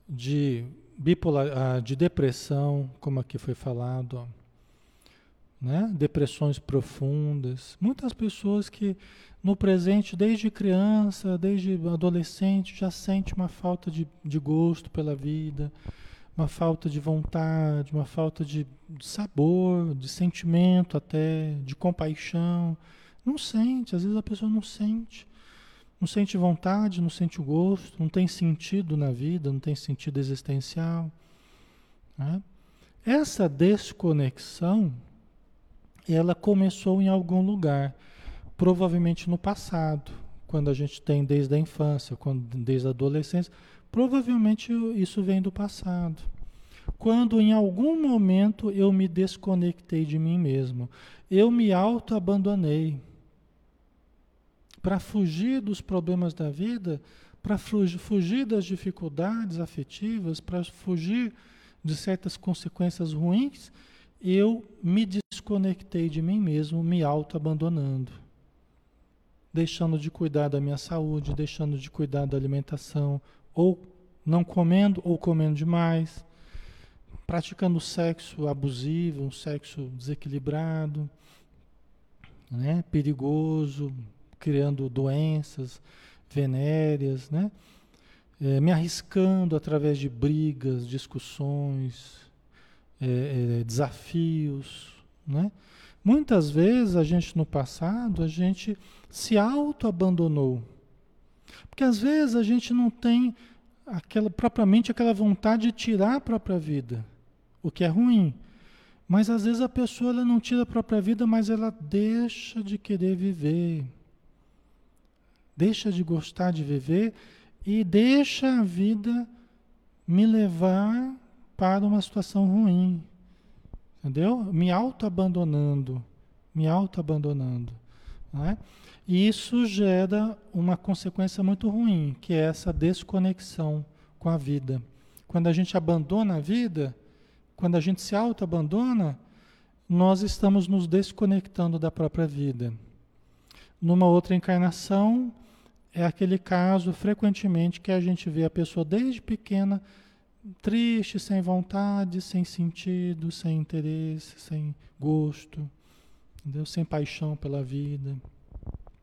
de bipolar, ah, de depressão, como aqui foi falado, né? depressões profundas. Muitas pessoas que no presente, desde criança, desde adolescente, já sente uma falta de, de gosto pela vida, uma falta de vontade, uma falta de, sabor, de sentimento até, de compaixão. Não sente, às vezes a pessoa não sente. Não sente vontade, não sente o gosto, não tem sentido na vida, não tem sentido existencial. Né? Essa desconexão, ela começou em algum lugar, provavelmente no passado, quando a gente tem desde a infância, quando, desde a adolescência, Provavelmente isso vem do passado. Quando em algum momento eu me desconectei de mim mesmo, eu me auto-abandonei. Para fugir dos problemas da vida, para fugir das dificuldades afetivas, para fugir de certas consequências ruins, eu me desconectei de mim mesmo, me auto-abandonando. Deixando de cuidar da minha saúde, deixando de cuidar da alimentação, ou não comendo ou comendo demais, praticando sexo abusivo, um sexo desequilibrado, né, perigoso, criando doenças venéreas, né, é, me arriscando através de brigas, discussões, é, é, desafios, né? Muitas vezes a gente no passado a gente se auto abandonou porque às vezes a gente não tem aquela propriamente aquela vontade de tirar a própria vida, o que é ruim. Mas às vezes a pessoa ela não tira a própria vida, mas ela deixa de querer viver. Deixa de gostar de viver e deixa a vida me levar para uma situação ruim. Entendeu? Me auto-abandonando. Me auto-abandonando. Né? E isso gera uma consequência muito ruim, que é essa desconexão com a vida. Quando a gente abandona a vida, quando a gente se auto-abandona, nós estamos nos desconectando da própria vida. Numa outra encarnação, é aquele caso frequentemente que a gente vê a pessoa desde pequena triste, sem vontade, sem sentido, sem interesse, sem gosto, entendeu? sem paixão pela vida.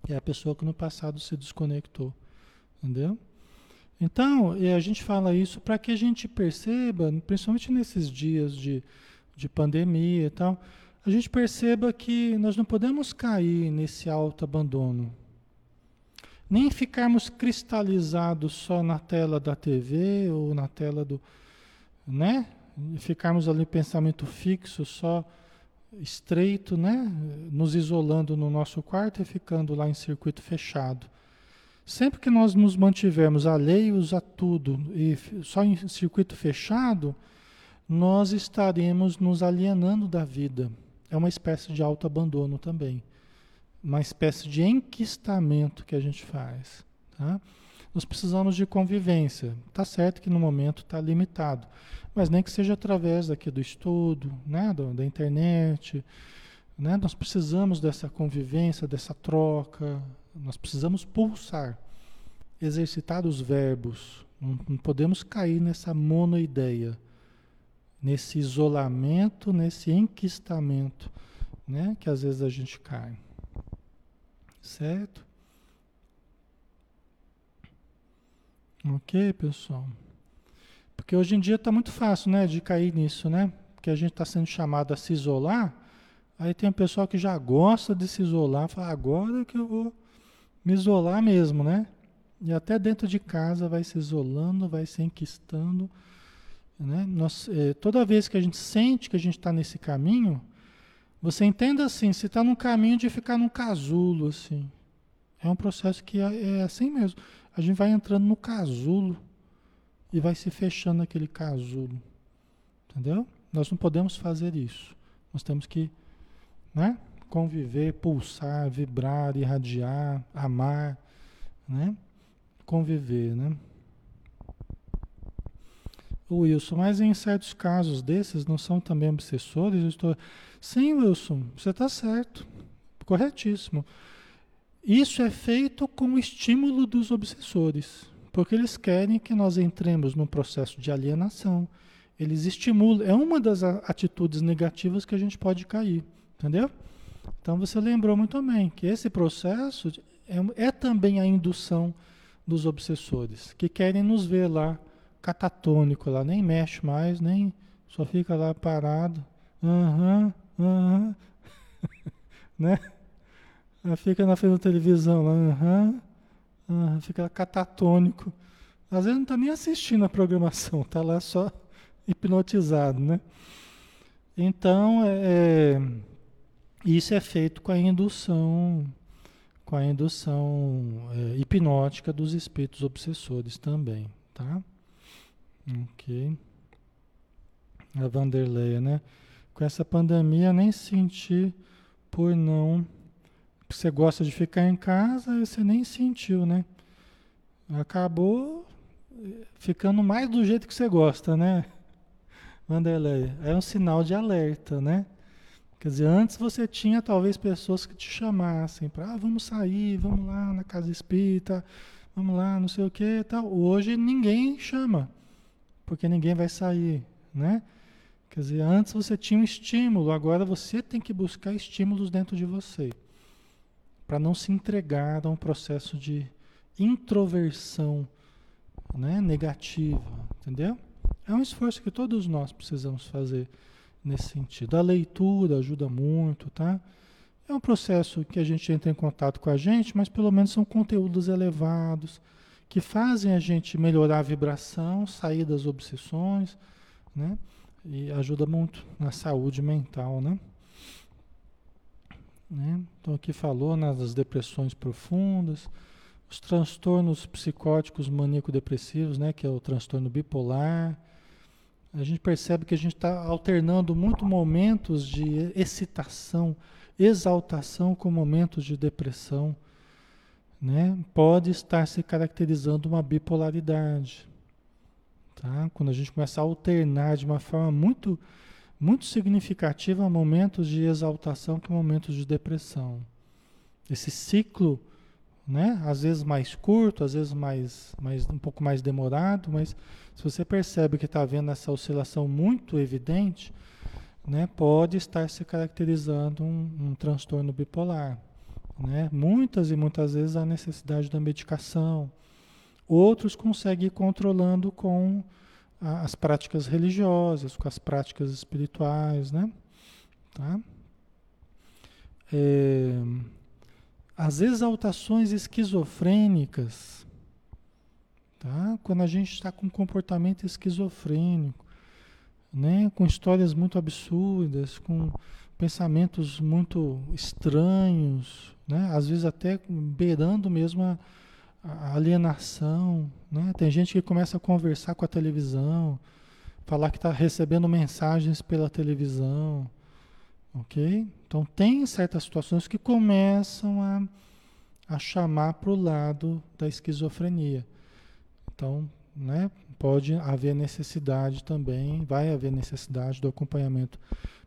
É a pessoa que no passado se desconectou, entendeu? Então, a gente fala isso para que a gente perceba, principalmente nesses dias de, de pandemia e tal, a gente perceba que nós não podemos cair nesse alto abandono. Nem ficarmos cristalizados só na tela da TV ou na tela do. né? Ficarmos ali pensamento fixo, só estreito, né? Nos isolando no nosso quarto e ficando lá em circuito fechado. Sempre que nós nos mantivermos alheios a tudo e só em circuito fechado, nós estaremos nos alienando da vida. É uma espécie de autoabandono também. Uma espécie de enquistamento que a gente faz. Tá? Nós precisamos de convivência. Tá certo que no momento está limitado, mas nem que seja através daqui do estudo, né? da, da internet. Né? Nós precisamos dessa convivência, dessa troca, nós precisamos pulsar, exercitar os verbos. Não, não podemos cair nessa monoideia, nesse isolamento, nesse enquistamento, né? Que às vezes a gente cai. Certo? Ok, pessoal? Porque hoje em dia está muito fácil, né, de cair nisso, né? Porque a gente está sendo chamado a se isolar. Aí tem um pessoal que já gosta de se isolar, fala, agora que eu vou me isolar mesmo, né? E até dentro de casa vai se isolando, vai se enquistando. Né? Nós, é, toda vez que a gente sente que a gente está nesse caminho, você entenda assim, se está num caminho de ficar num casulo, assim. É um processo que é, é assim mesmo. A gente vai entrando no casulo e vai se fechando aquele casulo. Entendeu? Nós não podemos fazer isso. Nós temos que, né? conviver, pulsar, vibrar, irradiar, amar, né? Conviver, né? Wilson, mas em certos casos desses não são também obsessores? Eu estou... Sim, Wilson, você está certo, corretíssimo. Isso é feito com o estímulo dos obsessores, porque eles querem que nós entremos num processo de alienação. Eles estimulam, é uma das atitudes negativas que a gente pode cair, entendeu? Então você lembrou muito bem que esse processo é, é também a indução dos obsessores, que querem nos ver lá catatônico lá, nem mexe mais, nem só fica lá parado. Aham, uhum, aham. [LAUGHS] Né? Fica na frente da televisão lá, aham, fica catatônico. Às vezes não está nem assistindo a programação, está lá só [LAUGHS] hipnotizado, né? Então, é, é isso é feito com a indução, com a indução é, hipnótica dos espíritos obsessores também, tá? Ok. A Vanderleia, né? Com essa pandemia nem senti por não. Você gosta de ficar em casa, você nem sentiu, né? Acabou eh, ficando mais do jeito que você gosta, né? Vanderleia, é um sinal de alerta, né? Quer dizer, antes você tinha talvez pessoas que te chamassem para, ah, vamos sair, vamos lá na casa espírita, vamos lá, não sei o que tal. Hoje ninguém chama, porque ninguém vai sair, né? Quer dizer, antes você tinha um estímulo, agora você tem que buscar estímulos dentro de você, para não se entregar a um processo de introversão né, negativa, entendeu? É um esforço que todos nós precisamos fazer nesse sentido. A leitura ajuda muito, tá? É um processo que a gente entra em contato com a gente, mas pelo menos são conteúdos elevados que fazem a gente melhorar a vibração, sair das obsessões, né? e ajuda muito na saúde mental, né? né? Então aqui falou nas depressões profundas, os transtornos psicóticos maníaco-depressivos, né? Que é o transtorno bipolar. A gente percebe que a gente está alternando muito momentos de excitação, exaltação com momentos de depressão, né? Pode estar se caracterizando uma bipolaridade. Tá? Quando a gente começa a alternar de uma forma muito, muito significativa momentos de exaltação que momentos de depressão. Esse ciclo, né? às vezes mais curto, às vezes mais, mais, um pouco mais demorado, mas se você percebe que está havendo essa oscilação muito evidente, né? pode estar se caracterizando um, um transtorno bipolar. Né? Muitas e muitas vezes a necessidade da medicação, Outros conseguem ir controlando com a, as práticas religiosas, com as práticas espirituais, né? Tá? É, as exaltações esquizofrênicas, tá? Quando a gente está com comportamento esquizofrênico, né? Com histórias muito absurdas, com pensamentos muito estranhos, né? Às vezes até beirando mesmo a a alienação, né? Tem gente que começa a conversar com a televisão, falar que está recebendo mensagens pela televisão, ok? Então tem certas situações que começam a, a chamar para o lado da esquizofrenia. Então, né? Pode haver necessidade também, vai haver necessidade do acompanhamento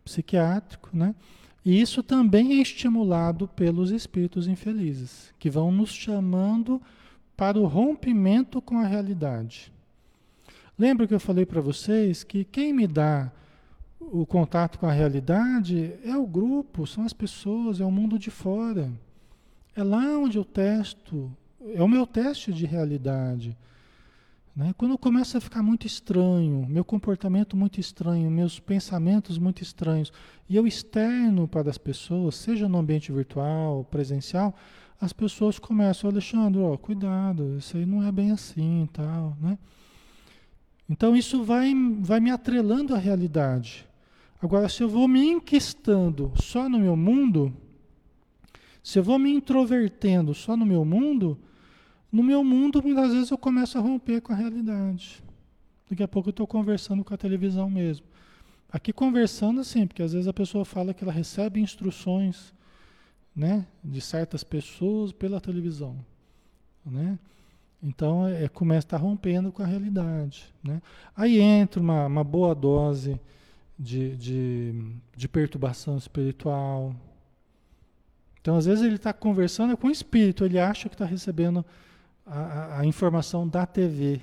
psiquiátrico, né? E isso também é estimulado pelos espíritos infelizes, que vão nos chamando para o rompimento com a realidade. Lembra que eu falei para vocês que quem me dá o contato com a realidade é o grupo, são as pessoas, é o mundo de fora. É lá onde eu testo, é o meu teste de realidade. Né? Quando começa a ficar muito estranho, meu comportamento muito estranho, meus pensamentos muito estranhos, e eu externo para as pessoas, seja no ambiente virtual, presencial, as pessoas começam, Alexandre, ó, cuidado, isso aí não é bem assim tal, né? Então isso vai, vai me atrelando à realidade. Agora, se eu vou me enquistando só no meu mundo, se eu vou me introvertendo só no meu mundo, no meu mundo, muitas vezes eu começo a romper com a realidade. Daqui a pouco eu estou conversando com a televisão mesmo. Aqui conversando assim, porque às vezes a pessoa fala que ela recebe instruções né, de certas pessoas pela televisão, né? Então é, é começa a estar rompendo com a realidade, né? Aí entra uma, uma boa dose de, de, de perturbação espiritual. Então às vezes ele está conversando com o espírito, ele acha que está recebendo a, a, informação da TV,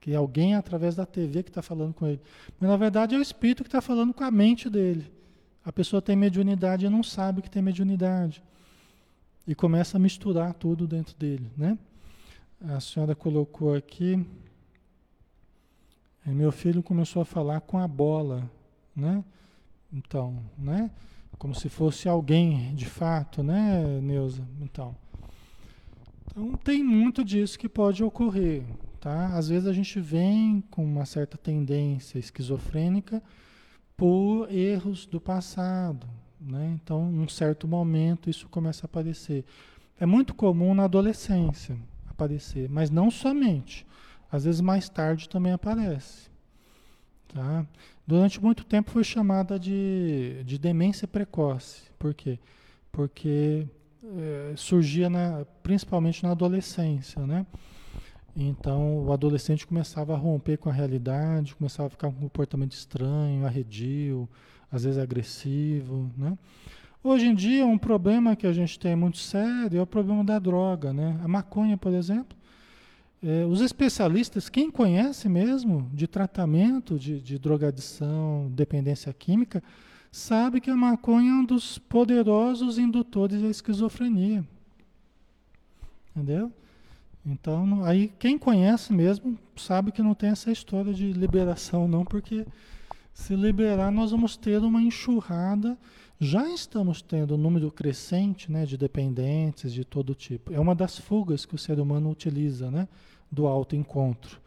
que é alguém através da TV que está falando com ele. Mas na verdade é o espírito que está falando com a mente dele. A pessoa tem mediunidade e não sabe que tem mediunidade e começa a misturar tudo dentro dele, né? A senhora colocou aqui, meu filho começou a falar com a bola, né? Então, né? Como se fosse alguém de fato, né, Neuza? Então, então tem muito disso que pode ocorrer, tá? Às vezes a gente vem com uma certa tendência esquizofrênica por erros do passado, né? Então, em um certo momento, isso começa a aparecer. É muito comum na adolescência aparecer, mas não somente. Às vezes, mais tarde também aparece. Tá? Durante muito tempo foi chamada de, de demência precoce. Por quê? Porque é, surgia na, principalmente na adolescência, né? Então o adolescente começava a romper com a realidade, começava a ficar com um comportamento estranho, arredio, às vezes agressivo, né? Hoje em dia, um problema que a gente tem muito sério é o problema da droga, né? A maconha, por exemplo. É, os especialistas, quem conhece mesmo de tratamento de, de drogadição, dependência química, sabe que a maconha é um dos poderosos indutores da esquizofrenia. Entendeu? Então, aí quem conhece mesmo sabe que não tem essa história de liberação, não, porque se liberar, nós vamos ter uma enxurrada. Já estamos tendo um número crescente né, de dependentes de todo tipo. É uma das fugas que o ser humano utiliza, né, do autoencontro.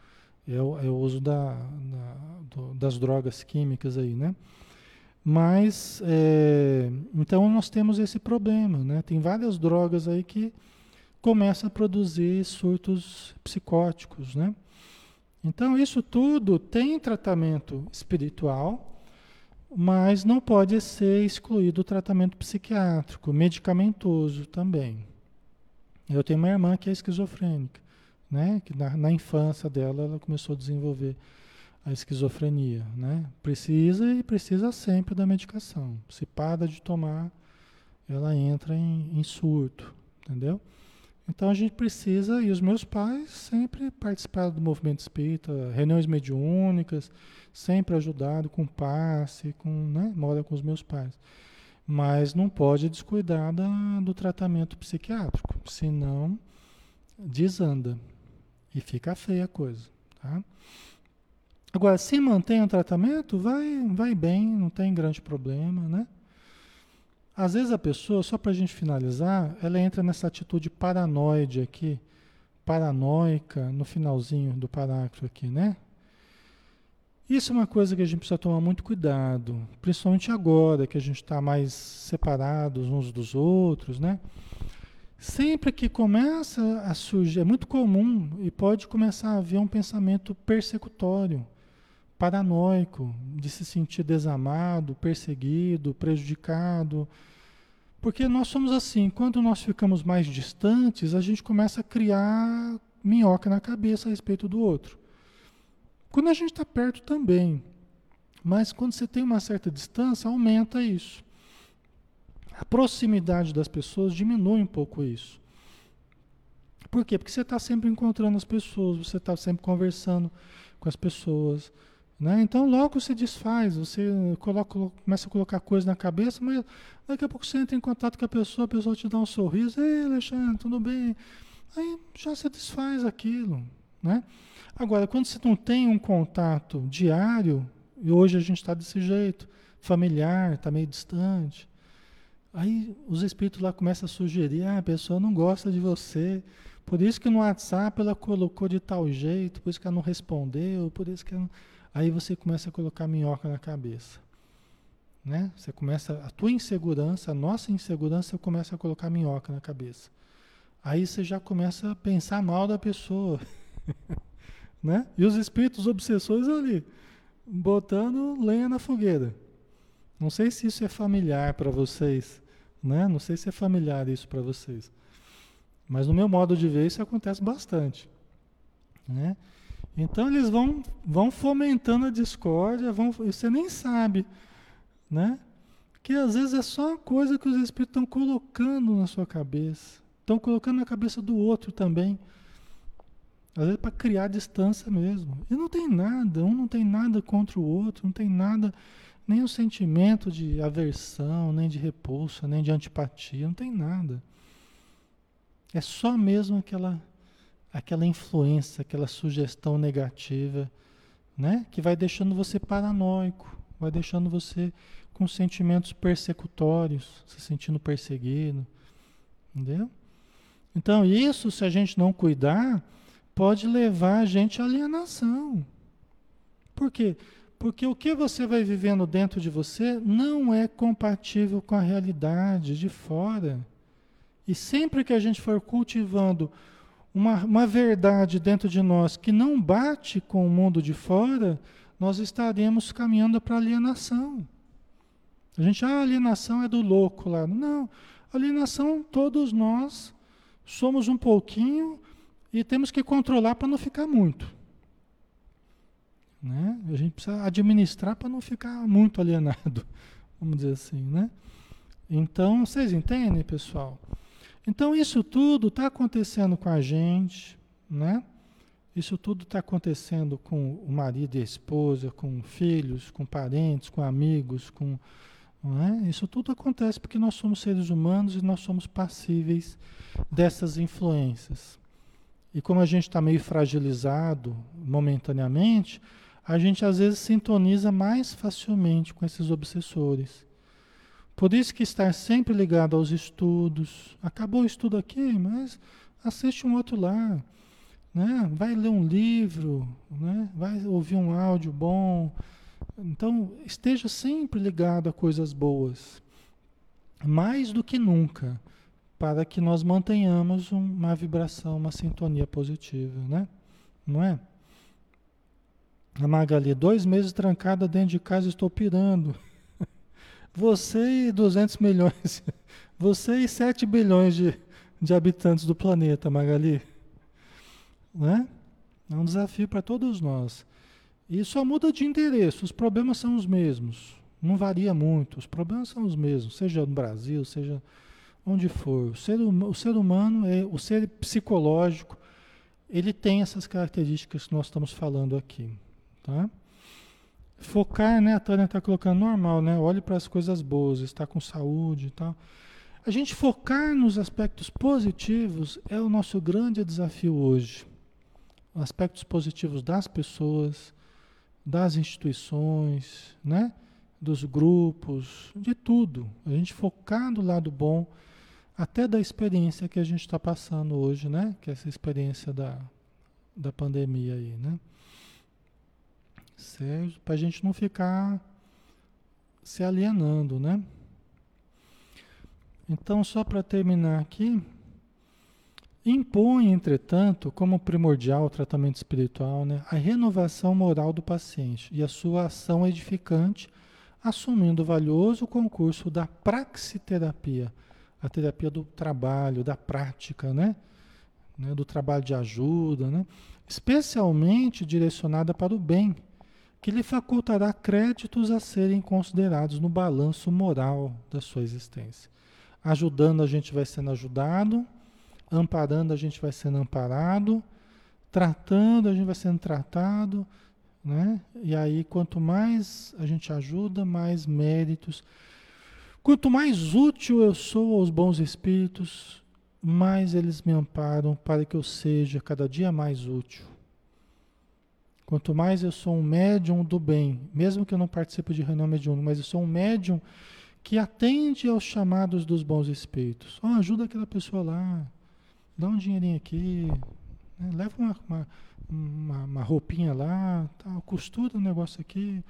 É o, é o uso da, da do, das drogas químicas aí, né? Mas, é, então nós temos esse problema, né? Tem várias drogas aí que começam a produzir surtos psicóticos, né? Então isso tudo tem tratamento espiritual, mas não pode ser excluído o tratamento psiquiátrico, medicamentoso também. Eu tenho uma irmã que é esquizofrênica, né? Que na, na infância dela ela começou a desenvolver a esquizofrenia, né? Precisa e precisa sempre da medicação. Se para de tomar, ela entra em, em surto, entendeu? Então a gente precisa, e os meus pais sempre participaram do movimento espírita, reuniões mediúnicas, sempre ajudado com passe, com, né, mora com os meus pais. Mas não pode descuidar da, do tratamento psiquiátrico, senão desanda e fica feia a coisa, tá? Agora, se mantém o tratamento, vai, vai bem, não tem grande problema, né? Às vezes a pessoa, só para a gente finalizar, ela entra nessa atitude paranoide aqui, paranoica, no finalzinho do parágrafo aqui, né? Isso é uma coisa que a gente precisa tomar muito cuidado, principalmente agora que a gente está mais separados uns dos outros, né? Sempre que começa a surgir, é muito comum e pode começar a haver um pensamento persecutório paranoico, de se sentir desamado, perseguido, prejudicado. Porque nós somos assim, quando nós ficamos mais distantes, a gente começa a criar minhoca na cabeça a respeito do outro. Quando a gente está perto também. Mas quando você tem uma certa distância, aumenta isso. A proximidade das pessoas diminui um pouco isso. Por quê? Porque você está sempre encontrando as pessoas, você está sempre conversando com as pessoas. Né? Então logo se desfaz, você coloca, começa a colocar coisas na cabeça, mas daqui a pouco você entra em contato com a pessoa, a pessoa te dá um sorriso, ei Alexandre, tudo bem? Aí já se desfaz aquilo. Né? Agora, quando você não tem um contato diário, e hoje a gente está desse jeito, familiar, está meio distante, aí os espíritos lá começam a sugerir, ah, a pessoa não gosta de você, por isso que no WhatsApp ela colocou de tal jeito, por isso que ela não respondeu, por isso que ela Aí você começa a colocar minhoca na cabeça. Né? Você começa, a tua insegurança, a nossa insegurança, começa a colocar minhoca na cabeça. Aí você já começa a pensar mal da pessoa. [LAUGHS] né? E os espíritos obsessores ali, botando lenha na fogueira. Não sei se isso é familiar para vocês, né? Não sei se é familiar isso para vocês. Mas no meu modo de ver isso acontece bastante, né? Então eles vão, vão fomentando a discórdia, vão, você nem sabe, né? Que às vezes é só uma coisa que os espíritos estão colocando na sua cabeça, estão colocando na cabeça do outro também. Às vezes para criar distância mesmo. E não tem nada, um não tem nada contra o outro, não tem nada, nem o sentimento de aversão, nem de repulsa, nem de antipatia, não tem nada. É só mesmo aquela aquela influência, aquela sugestão negativa, né? Que vai deixando você paranoico, vai deixando você com sentimentos persecutórios, se sentindo perseguido, entendeu? Então isso, se a gente não cuidar, pode levar a gente à alienação. Por quê? Porque o que você vai vivendo dentro de você não é compatível com a realidade de fora. E sempre que a gente for cultivando uma, uma verdade dentro de nós que não bate com o mundo de fora, nós estaremos caminhando para alienação. A gente, ah, alienação é do louco lá. Não, alienação todos nós somos um pouquinho e temos que controlar para não ficar muito. Né? A gente precisa administrar para não ficar muito alienado, [LAUGHS] vamos dizer assim, né? Então, vocês entendem, pessoal? Então isso tudo está acontecendo com a gente, né? Isso tudo está acontecendo com o marido e a esposa, com filhos, com parentes, com amigos, com é? Isso tudo acontece porque nós somos seres humanos e nós somos passíveis dessas influências. E como a gente está meio fragilizado momentaneamente, a gente às vezes sintoniza mais facilmente com esses obsessores. Por isso que estar sempre ligado aos estudos. Acabou o estudo aqui, mas assiste um outro lá. né? Vai ler um livro, né? Vai ouvir um áudio bom. Então, esteja sempre ligado a coisas boas, mais do que nunca, para que nós mantenhamos uma vibração, uma sintonia positiva, né? Não é? A Magali, dois meses trancada dentro de casa, estou pirando. Você e 200 milhões, [LAUGHS] você e 7 bilhões de, de habitantes do planeta, Magali. Né? É um desafio para todos nós. E só muda de endereço, os problemas são os mesmos. Não varia muito, os problemas são os mesmos, seja no Brasil, seja onde for. O ser, o ser humano, é, o ser psicológico, ele tem essas características que nós estamos falando aqui. Tá? Focar, né? A Tânia está colocando normal, né? Olhe para as coisas boas, está com saúde e tal. A gente focar nos aspectos positivos é o nosso grande desafio hoje. Aspectos positivos das pessoas, das instituições, né? dos grupos, de tudo. A gente focar no lado bom, até da experiência que a gente está passando hoje, né? Que é essa experiência da, da pandemia aí, né? Para a gente não ficar se alienando, né? Então, só para terminar aqui, impõe, entretanto, como primordial o tratamento espiritual, né, a renovação moral do paciente e a sua ação edificante, assumindo o valioso concurso da praxiterapia, a terapia do trabalho, da prática, né? né do trabalho de ajuda, né? especialmente direcionada para o bem que lhe facultará créditos a serem considerados no balanço moral da sua existência. Ajudando, a gente vai sendo ajudado, amparando, a gente vai sendo amparado, tratando, a gente vai sendo tratado, né? E aí, quanto mais a gente ajuda, mais méritos. Quanto mais útil eu sou aos bons espíritos, mais eles me amparam para que eu seja cada dia mais útil. Quanto mais eu sou um médium do bem, mesmo que eu não participe de reunião mediúnica, mas eu sou um médium que atende aos chamados dos bons espíritos. Oh, ajuda aquela pessoa lá, dá um dinheirinho aqui, né? leva uma, uma, uma, uma, roupinha lá, tal, costura um negócio aqui.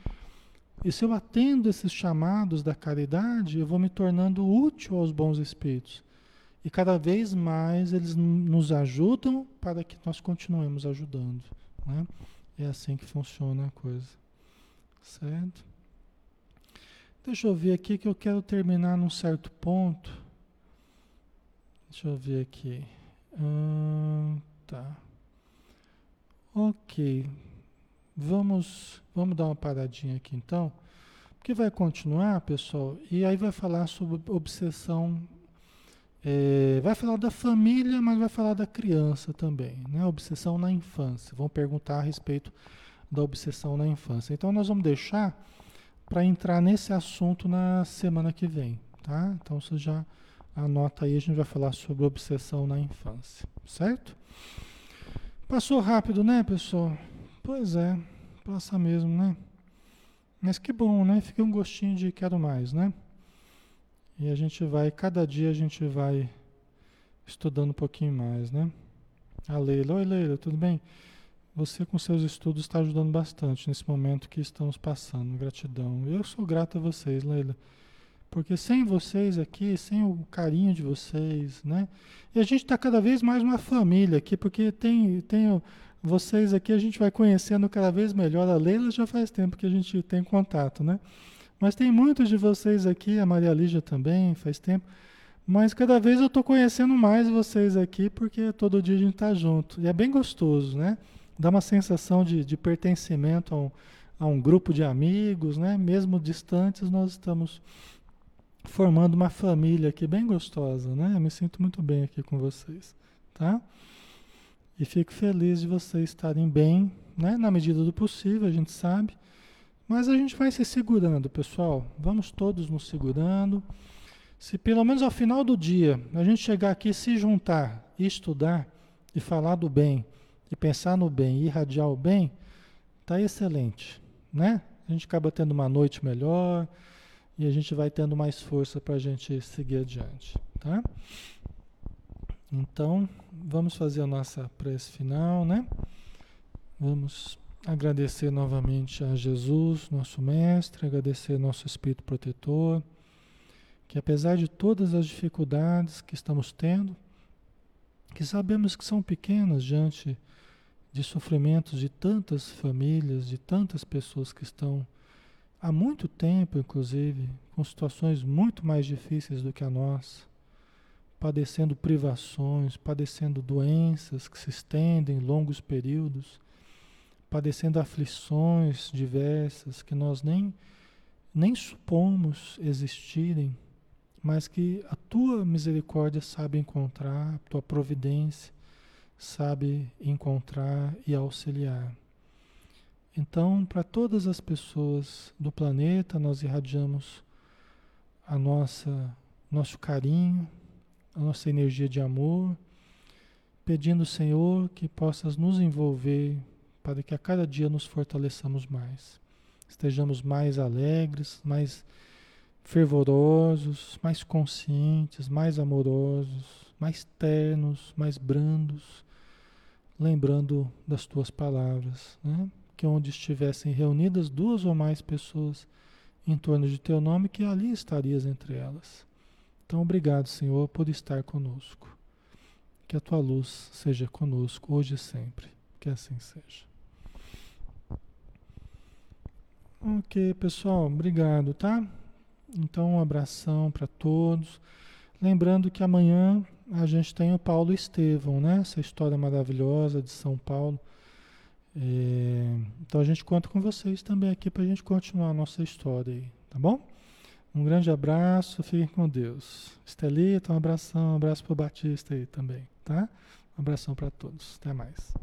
E se eu atendo esses chamados da caridade, eu vou me tornando útil aos bons espíritos. E cada vez mais eles nos ajudam para que nós continuemos ajudando. Né? É assim que funciona a coisa. Certo? Deixa eu ver aqui que eu quero terminar num certo ponto. Deixa eu ver aqui. Hum, tá. Ok. Vamos, vamos dar uma paradinha aqui então. Porque vai continuar, pessoal, e aí vai falar sobre obsessão é, vai falar da família, mas vai falar da criança também, né? Obsessão na infância. Vão perguntar a respeito da obsessão na infância. Então nós vamos deixar para entrar nesse assunto na semana que vem, tá? Então você já anota aí, a gente vai falar sobre obsessão na infância, certo? Passou rápido, né, pessoal? Pois é, passa mesmo, né? Mas que bom, né? Fica um gostinho de quero mais, né? E a gente vai, cada dia a gente vai estudando um pouquinho mais, né? A Leila, oi Leila, tudo bem? Você com seus estudos está ajudando bastante nesse momento que estamos passando. Gratidão. Eu sou grato a vocês, Leila. Porque sem vocês aqui, sem o carinho de vocês, né? E a gente está cada vez mais uma família aqui, porque tem, tem vocês aqui, a gente vai conhecendo cada vez melhor. A Leila já faz tempo que a gente tem contato, né? Mas tem muitos de vocês aqui, a Maria Lígia também, faz tempo. Mas cada vez eu estou conhecendo mais vocês aqui, porque todo dia a gente está junto. E é bem gostoso, né? Dá uma sensação de, de pertencimento a um, a um grupo de amigos, né? Mesmo distantes, nós estamos formando uma família aqui bem gostosa, né? Eu me sinto muito bem aqui com vocês, tá? E fico feliz de vocês estarem bem, né? Na medida do possível, a gente sabe. Mas a gente vai se segurando, pessoal. Vamos todos nos segurando. Se pelo menos ao final do dia a gente chegar aqui, se juntar, estudar e falar do bem, e pensar no bem, e irradiar o bem, tá excelente, né? A gente acaba tendo uma noite melhor e a gente vai tendo mais força para a gente seguir adiante, tá? Então, vamos fazer a nossa prece final, né? Vamos agradecer novamente a Jesus, nosso Mestre, agradecer nosso Espírito Protetor, que apesar de todas as dificuldades que estamos tendo, que sabemos que são pequenas diante de sofrimentos de tantas famílias, de tantas pessoas que estão há muito tempo, inclusive, com situações muito mais difíceis do que a nossa, padecendo privações, padecendo doenças que se estendem longos períodos, padecendo aflições diversas que nós nem, nem supomos existirem, mas que a tua misericórdia sabe encontrar, a tua providência sabe encontrar e auxiliar. Então, para todas as pessoas do planeta, nós irradiamos a nossa nosso carinho, a nossa energia de amor, pedindo, Senhor, que possas nos envolver para que a cada dia nos fortaleçamos mais. Estejamos mais alegres, mais fervorosos, mais conscientes, mais amorosos, mais ternos, mais brandos, lembrando das tuas palavras, né? que onde estivessem reunidas duas ou mais pessoas em torno de teu nome, que ali estarias entre elas. Então, obrigado, Senhor, por estar conosco. Que a tua luz seja conosco hoje e sempre. Que assim seja. Ok, pessoal, obrigado, tá? Então, um abração para todos. Lembrando que amanhã a gente tem o Paulo Estevão, né? Essa história maravilhosa de São Paulo. É, então a gente conta com vocês também aqui para a gente continuar a nossa história aí, tá bom? Um grande abraço, fiquem com Deus. Estelita, um abração, um abraço para o Batista aí também, tá? Um abração para todos. Até mais.